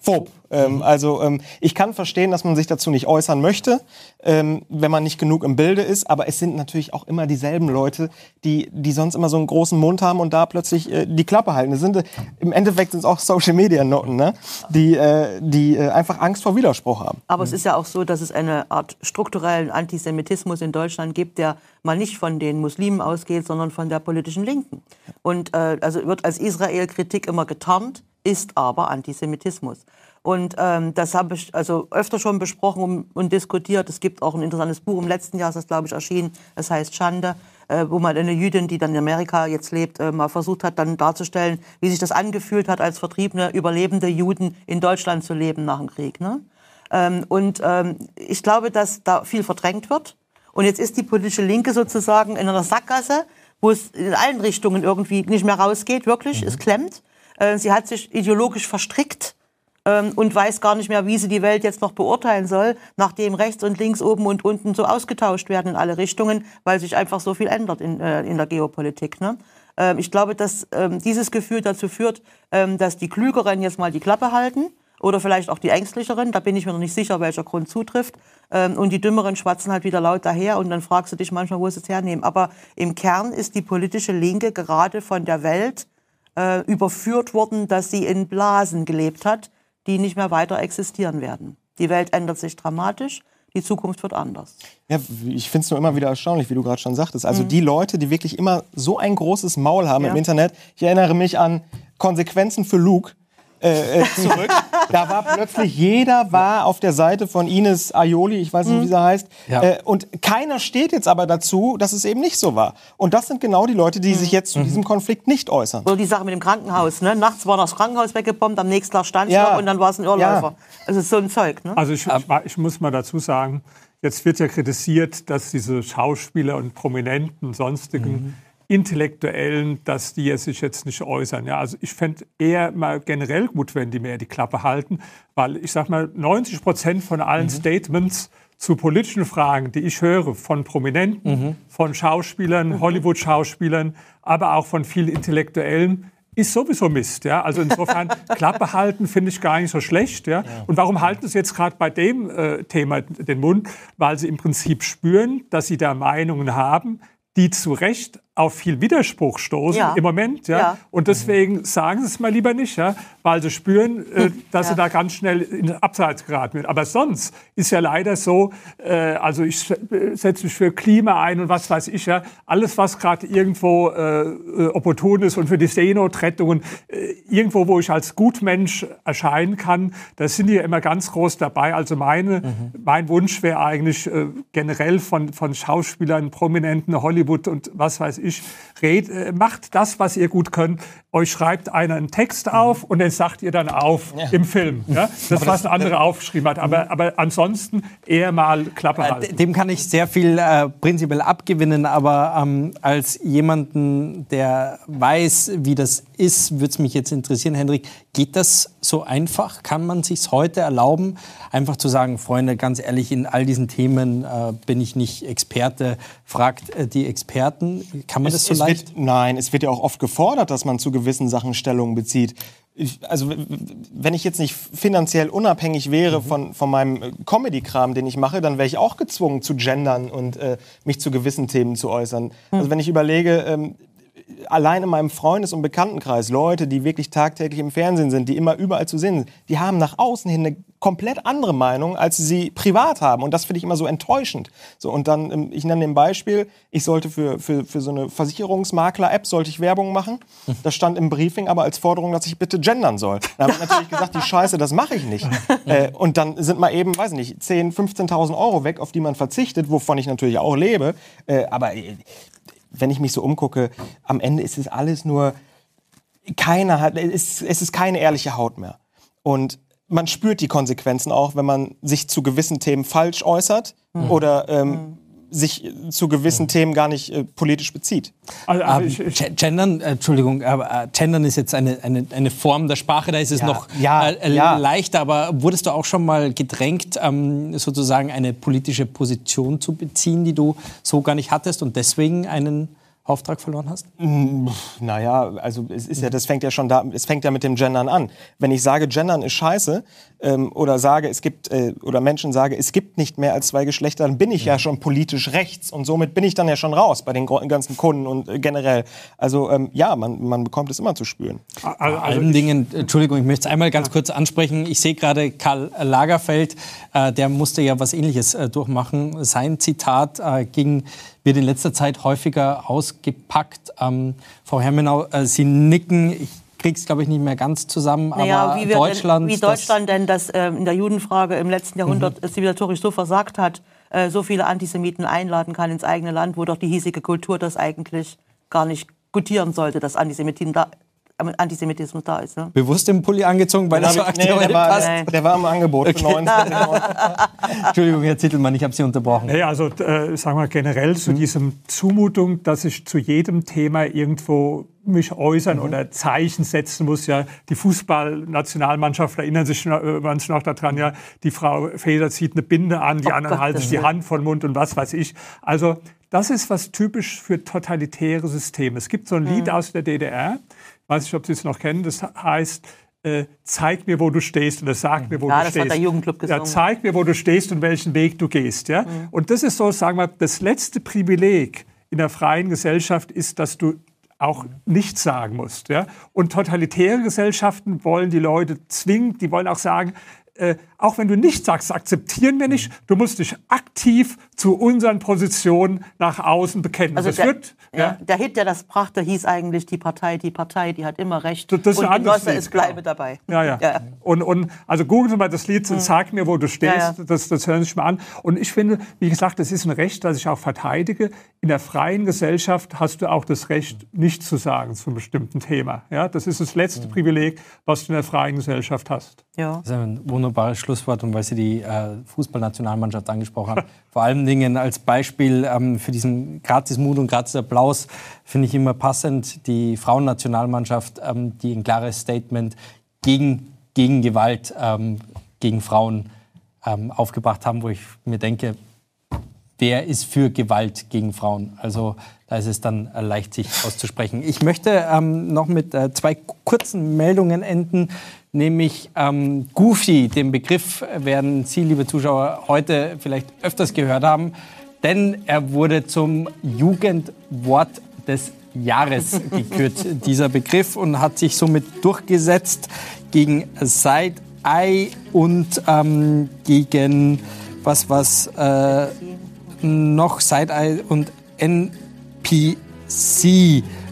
Islamophob. Ähm, also ähm, ich kann verstehen, dass man sich dazu nicht äußern möchte, ähm, wenn man nicht genug im Bilde ist. Aber es sind natürlich auch immer dieselben Leute, die, die sonst immer so einen großen Mund haben und da plötzlich äh, die Klappe halten. Das sind, äh, Im Endeffekt sind es auch Social-Media-Noten, ne? die, äh, die äh, einfach Angst vor Widerspruch haben. Aber mhm. es ist ja auch so, dass es eine Art strukturellen Antisemitismus in Deutschland gibt, der mal nicht von den Muslimen ausgeht, sondern von der politischen Linken. Und äh, also wird als Israel-Kritik immer getarnt ist aber Antisemitismus. Und ähm, das habe ich also öfter schon besprochen und, und, diskutiert. Es gibt auch ein interessantes Buch im letzten Jahr, das glaube ich erschienen. Es heißt Schande, äh, wo mal eine Jüdin, die dann in Amerika jetzt lebt, äh, mal versucht hat, dann darzustellen, wie sich das angefühlt hat, als vertriebene, überlebende Juden in Deutschland zu leben nach dem Krieg. Ne? Ähm, und ähm, ich glaube, dass da viel verdrängt wird. Und jetzt ist die politische Linke sozusagen in einer Sackgasse, wo es in allen Richtungen irgendwie nicht mehr rausgeht, wirklich. Mhm. Es klemmt. Äh, sie hat sich ideologisch verstrickt ähm, und weiß gar nicht mehr, wie sie die Welt jetzt noch beurteilen soll, nachdem rechts und links, oben und unten so ausgetauscht werden in alle Richtungen, weil sich einfach so viel ändert in, äh, in der Geopolitik. Ne? Ähm, ich glaube, dass ähm, dieses Gefühl dazu führt, dass die Klügeren jetzt mal die Klappe halten oder vielleicht auch die Ängstlicheren, da bin ich mir noch nicht sicher, welcher Grund zutrifft. Und die Dümmeren schwatzen halt wieder laut daher und dann fragst du dich manchmal, wo sie es hernehmen. Aber im Kern ist die politische Linke gerade von der Welt äh, überführt worden, dass sie in Blasen gelebt hat, die nicht mehr weiter existieren werden. Die Welt ändert sich dramatisch. Die Zukunft wird anders. Ja, ich finde es nur immer wieder erstaunlich, wie du gerade schon sagtest. Also mhm. die Leute, die wirklich immer so ein großes Maul haben ja. im Internet. Ich erinnere mich an Konsequenzen für Luke äh, äh, zurück. [LAUGHS] da war plötzlich jeder war auf der Seite von Ines Aioli, ich weiß nicht, wie mhm. sie heißt. Ja. Äh, und keiner steht jetzt aber dazu, dass es eben nicht so war. Und das sind genau die Leute, die mhm. sich jetzt zu diesem Konflikt nicht äußern. So die Sache mit dem Krankenhaus. Ne? Nachts war das Krankenhaus weggebombt, am nächsten Tag stand ja. und dann war es ein Irrläufer. Ja. Also so ein Zeug. Ne? Also ich, ich muss mal dazu sagen, jetzt wird ja kritisiert, dass diese Schauspieler und Prominenten, sonstigen mhm Intellektuellen, dass die sich jetzt nicht äußern. Ja, also ich fände eher mal generell gut, wenn die mehr die Klappe halten, weil ich sag mal, 90 Prozent von allen mhm. Statements zu politischen Fragen, die ich höre von Prominenten, mhm. von Schauspielern, mhm. Hollywood-Schauspielern, aber auch von vielen Intellektuellen, ist sowieso Mist. Ja? Also insofern, [LAUGHS] Klappe halten finde ich gar nicht so schlecht. Ja? Und warum halten Sie jetzt gerade bei dem äh, Thema den Mund? Weil Sie im Prinzip spüren, dass Sie da Meinungen haben, die zu Recht auf viel Widerspruch stoßen ja. im Moment. Ja? ja? Und deswegen sagen Sie es mal lieber nicht, ja? weil Sie spüren, äh, dass ja. Sie da ganz schnell in Abseits geraten wird. Aber sonst ist ja leider so, äh, also ich setze mich für Klima ein und was weiß ich ja, alles was gerade irgendwo äh, äh, opportun ist und für die Seenotrettung äh, irgendwo, wo ich als Gutmensch erscheinen kann, da sind die ja immer ganz groß dabei. Also meine, mhm. mein Wunsch wäre eigentlich äh, generell von, von Schauspielern, Prominenten, Hollywood und was weiß ich, ich, red, äh, macht das, was ihr gut könnt. Euch schreibt einer einen Text mhm. auf und den sagt ihr dann auf ja. im Film. [LAUGHS] Ja? Das, was ein anderer aufgeschrieben hat. Aber, mhm. aber ansonsten eher mal Klappe äh, halten. Dem kann ich sehr viel äh, prinzipiell abgewinnen, aber ähm, als jemanden, der weiß, wie das ist, würde es mich jetzt interessieren, Hendrik, geht das so einfach? Kann man sich heute erlauben, einfach zu sagen, Freunde, ganz ehrlich, in all diesen Themen äh, bin ich nicht Experte, fragt äh, die Experten. Kann man es, das so leicht? Wird, nein, es wird ja auch oft gefordert, dass man zu gewissen Sachen Stellung bezieht. Ich, also wenn ich jetzt nicht finanziell unabhängig wäre mhm. von, von meinem äh, Comedy-Kram, den ich mache, dann wäre ich auch gezwungen zu gendern und äh, mich zu gewissen Themen zu äußern. Mhm. Also wenn ich überlege, ähm, allein in meinem Freundes- und Bekanntenkreis Leute, die wirklich tagtäglich im Fernsehen sind, die immer überall zu sehen sind, die haben nach außen hin eine komplett andere Meinung, als sie privat haben. Und das finde ich immer so enttäuschend. So, und dann, ähm, ich nenne ein Beispiel, ich sollte für, für, für so eine Versicherungsmakler-App sollte ich Werbung machen. Das stand im Briefing aber als Forderung, dass ich bitte gendern soll. Da habe ich natürlich gesagt, die Scheiße, das mache ich nicht. [LAUGHS] Äh, und dann sind mal eben, weiß ich nicht, 10.000, 15.000 Euro weg, auf die man verzichtet, wovon ich natürlich auch lebe. Äh, aber äh, wenn ich mich so umgucke, am Ende ist es alles nur, keiner hat, es, es ist keine ehrliche Haut mehr. Und man spürt die Konsequenzen auch, wenn man sich zu gewissen Themen falsch äußert mhm. oder ähm, mhm sich zu gewissen mhm. Themen gar nicht äh, politisch bezieht. Also, also ich, ich gendern, äh, Entschuldigung, aber äh, gendern ist jetzt eine, eine, eine Form der Sprache, da ist es ja, noch ja, äh, ja. leichter. Aber wurdest du auch schon mal gedrängt, ähm, sozusagen eine politische Position zu beziehen, die du so gar nicht hattest und deswegen einen Auftrag verloren hast? Mm, naja, also es ist ja, das fängt ja schon da, es fängt ja mit dem Gendern an. Wenn ich sage, Gendern ist scheiße ähm, oder sage, es gibt äh, oder Menschen sage, es gibt nicht mehr als zwei Geschlechter, dann bin ich ja, ja schon politisch rechts und somit bin ich dann ja schon raus bei den ganzen Kunden und äh, generell. Also ähm, ja, man, man bekommt es immer zu spüren. Also, Vor allen Dingen, Entschuldigung, ich möchte es einmal ganz kurz ansprechen. Ich sehe gerade Karl Lagerfeld, äh, der musste ja was Ähnliches äh, durchmachen. Sein Zitat äh, ging wird in letzter Zeit häufiger ausgepackt. Ähm, Frau Hermenau, äh, Sie nicken. Ich krieg's, glaube ich, nicht mehr ganz zusammen. Naja, aber wie, Deutschland, denn, wie Deutschland denn das ähm, in der Judenfrage im letzten Jahrhundert Mhm. zivilisatorisch so versagt hat, äh, so viele Antisemiten einladen kann ins eigene Land, wo doch die hiesige Kultur das eigentlich gar nicht gutieren sollte, dass Antisemitismus da, äh, Antisemitismus da ist. Ne? bewusst im Pulli angezogen, weil das so ich- nee, aktuell der, war, passt. Nein. der war im Angebot für 19. [LAUGHS] Entschuldigung, Herr Zittelmann, ich habe Sie unterbrochen. Nee, also äh, sagen wir generell zu diesem Zumutung, dass ich zu jedem Thema irgendwo mich äußern oder Zeichen setzen muss. Ja, die Fußballnationalmannschaft erinnern sich noch, äh, manche noch daran. Ja, die Frau Faeser zieht eine Binde an, die Oh anderen Gott, halten sich die Hand vor den Mund und was weiß ich. Also das ist was typisch für totalitäre Systeme. Es gibt so ein Lied aus der DDR, weiß nicht, ob Sie es noch kennen. Das heißt äh, zeig mir, wo du stehst oder sag mir, wo Ja, du das stehst. hat der Jugendclub Ja, gesungen. zeig mir, wo du stehst und welchen Weg du gehst. Ja? Und das ist so, sagen wir, das letzte Privileg in der freien Gesellschaft ist, dass du auch nichts sagen musst. Ja? Und totalitäre Gesellschaften wollen die Leute zwingen, die wollen auch sagen, äh, auch wenn du nichts sagst, akzeptieren wir nicht. Du musst dich aktiv zu unseren Positionen nach außen bekennen. Also das der, wird, ja, ja, der Hit, der das brachte, hieß eigentlich die Partei, die Partei, die hat immer recht. Das- das ist ein und Genosse, es bleibe dabei. Ja, ja. Ja. Und, und also googeln Sie mal das Lied, sag mir, wo du stehst, Ja, ja. Das, das hören Sie sich mal an. Und ich finde, wie gesagt, das ist ein Recht, das ich auch verteidige. In der freien Gesellschaft hast du auch das Recht, nichts zu sagen zu einem bestimmten Thema. Ja, das ist das letzte Privileg, was du in der freien Gesellschaft hast. Ja. Das ist ein wunderbares Schlusswort und weil Sie die äh, Fußballnationalmannschaft angesprochen haben. [LAUGHS] Vor allen Dingen als Beispiel ähm, für diesen Gratis-Mut und Gratis-Applaus finde ich immer passend die Frauennationalmannschaft, ähm, die ein klares Statement gegen, gegen Gewalt ähm, gegen Frauen ähm, aufgebracht haben, wo ich mir denke, wer ist für Gewalt gegen Frauen? Also da ist es dann äh, leicht, sich auszusprechen. Ich möchte ähm, noch mit äh, zwei kurzen Meldungen enden, nämlich ähm, Goofy. Den Begriff werden Sie, liebe Zuschauer, heute vielleicht öfters gehört haben, denn er wurde zum Jugendwort des Jahres [LAUGHS] gekürt, dieser Begriff, und hat sich somit durchgesetzt gegen Side-Eye und ähm, gegen was, was äh, noch Side-Eye und NPC,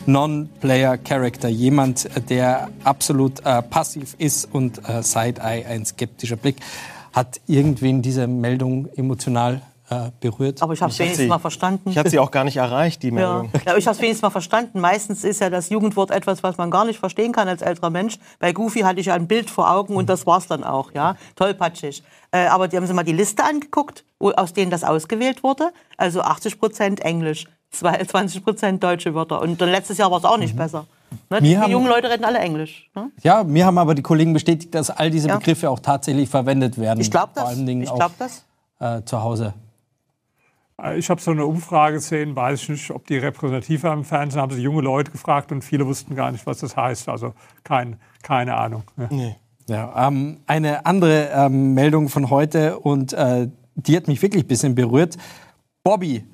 Non-Player Character. Jemand, der absolut äh, passiv ist und äh, Side-Eye, ein skeptischer Blick. Hat irgendwen diese Meldung emotional äh, berührt? Aber ich habe es wenigstens sie- mal verstanden. Ich hatte sie auch gar nicht erreicht, die Ja. Meldung. ja, ich habe es wenigstens mal verstanden. Meistens ist ja das Jugendwort etwas, was man gar nicht verstehen kann als älterer Mensch. Bei Goofy hatte ich ja ein Bild vor Augen und das war's dann auch. Ja, tollpatschig. Äh, aber die haben sich mal die Liste angeguckt, wo, aus denen das ausgewählt wurde. Also 80 Prozent Englisch, 20 [LAUGHS] Prozent deutsche Wörter. Und dann letztes Jahr war es auch nicht besser. Ne? Die haben- jungen Leute reden alle Englisch. Ne? Ja, mir haben aber die Kollegen bestätigt, dass all diese Ja. Begriffe auch tatsächlich verwendet werden. Ich glaube Vor das. allen Dingen Ich auch glaube das. äh, zu Hause. Äh, Ich habe so eine Umfrage gesehen, weiß ich nicht, ob die repräsentativ war im Fernsehen, haben sie junge Leute gefragt und viele wussten gar nicht, was das heißt. Also kein, keine Ahnung. Ja. Ja, ähm, eine andere ähm, Meldung von heute und äh, die hat mich wirklich ein bisschen berührt. Bobby,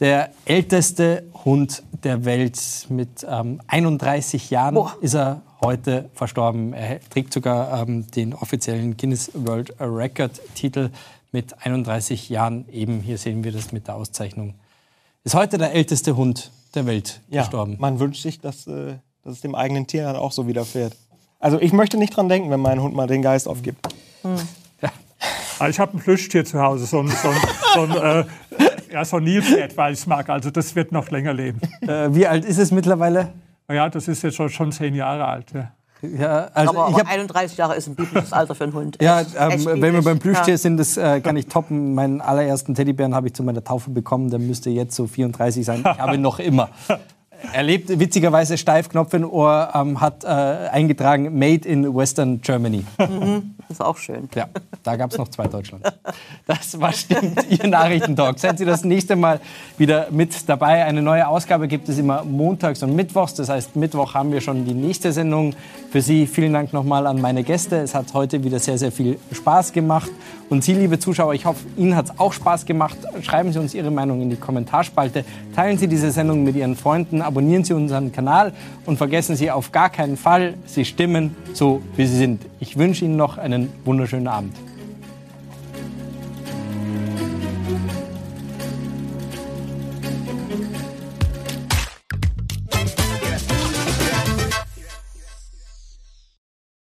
der älteste Hund der Welt mit ähm, 31 Jahren Boah. ist er heute verstorben. Er trägt sogar ähm, den offiziellen Guinness World Record Titel mit 31 Jahren. Eben hier sehen wir das mit der Auszeichnung. Ist heute der älteste Hund der Welt Ja, gestorben. man wünscht sich, dass, äh, dass es dem eigenen Tier dann auch so widerfährt. Also ich möchte nicht dran denken, wenn mein Hund mal den Geist aufgibt. Also ich habe ein Plüschtier zu Hause, so ein, so ein, so ein, äh, ja, so ein Nilpferd, weil ich es mag. Also das wird noch länger leben. Äh, wie alt ist es mittlerweile? Ja, das ist jetzt schon, schon zehn Jahre alt. Ja. Ja, also aber aber hab, 31 Jahre ist ein biblisches Alter für einen Hund. Ja, Echt- ähm, echt wenn wir beim Plüschtier Ja. sind, das äh, kann ich toppen. Meinen allerersten Teddybären habe ich zu meiner Taufe bekommen. Der müsste jetzt so 34 sein. Ich habe ihn noch immer. Er lebt witzigerweise steif, Knopf im Ohr, ähm, hat äh, eingetragen Made in Western Germany. Das ist auch schön. Ja, da gab es noch zwei Deutschland. [LAUGHS] Das war stimmt, Ihr Nachrichtentalk. Seien Sie das nächste Mal wieder mit dabei. Eine neue Ausgabe gibt es immer montags und mittwochs. Das heißt, Mittwoch haben wir schon die nächste Sendung für Sie. Vielen Dank nochmal an meine Gäste. Es hat heute wieder sehr, sehr viel Spaß gemacht. Und Sie, liebe Zuschauer, ich hoffe, Ihnen hat es auch Spaß gemacht. Schreiben Sie uns Ihre Meinung in die Kommentarspalte. Teilen Sie diese Sendung mit Ihren Freunden. Abonnieren Sie unseren Kanal. Und vergessen Sie auf gar keinen Fall, Sie stimmen so, wie Sie sind. Ich wünsche Ihnen noch wunderschönen Abend.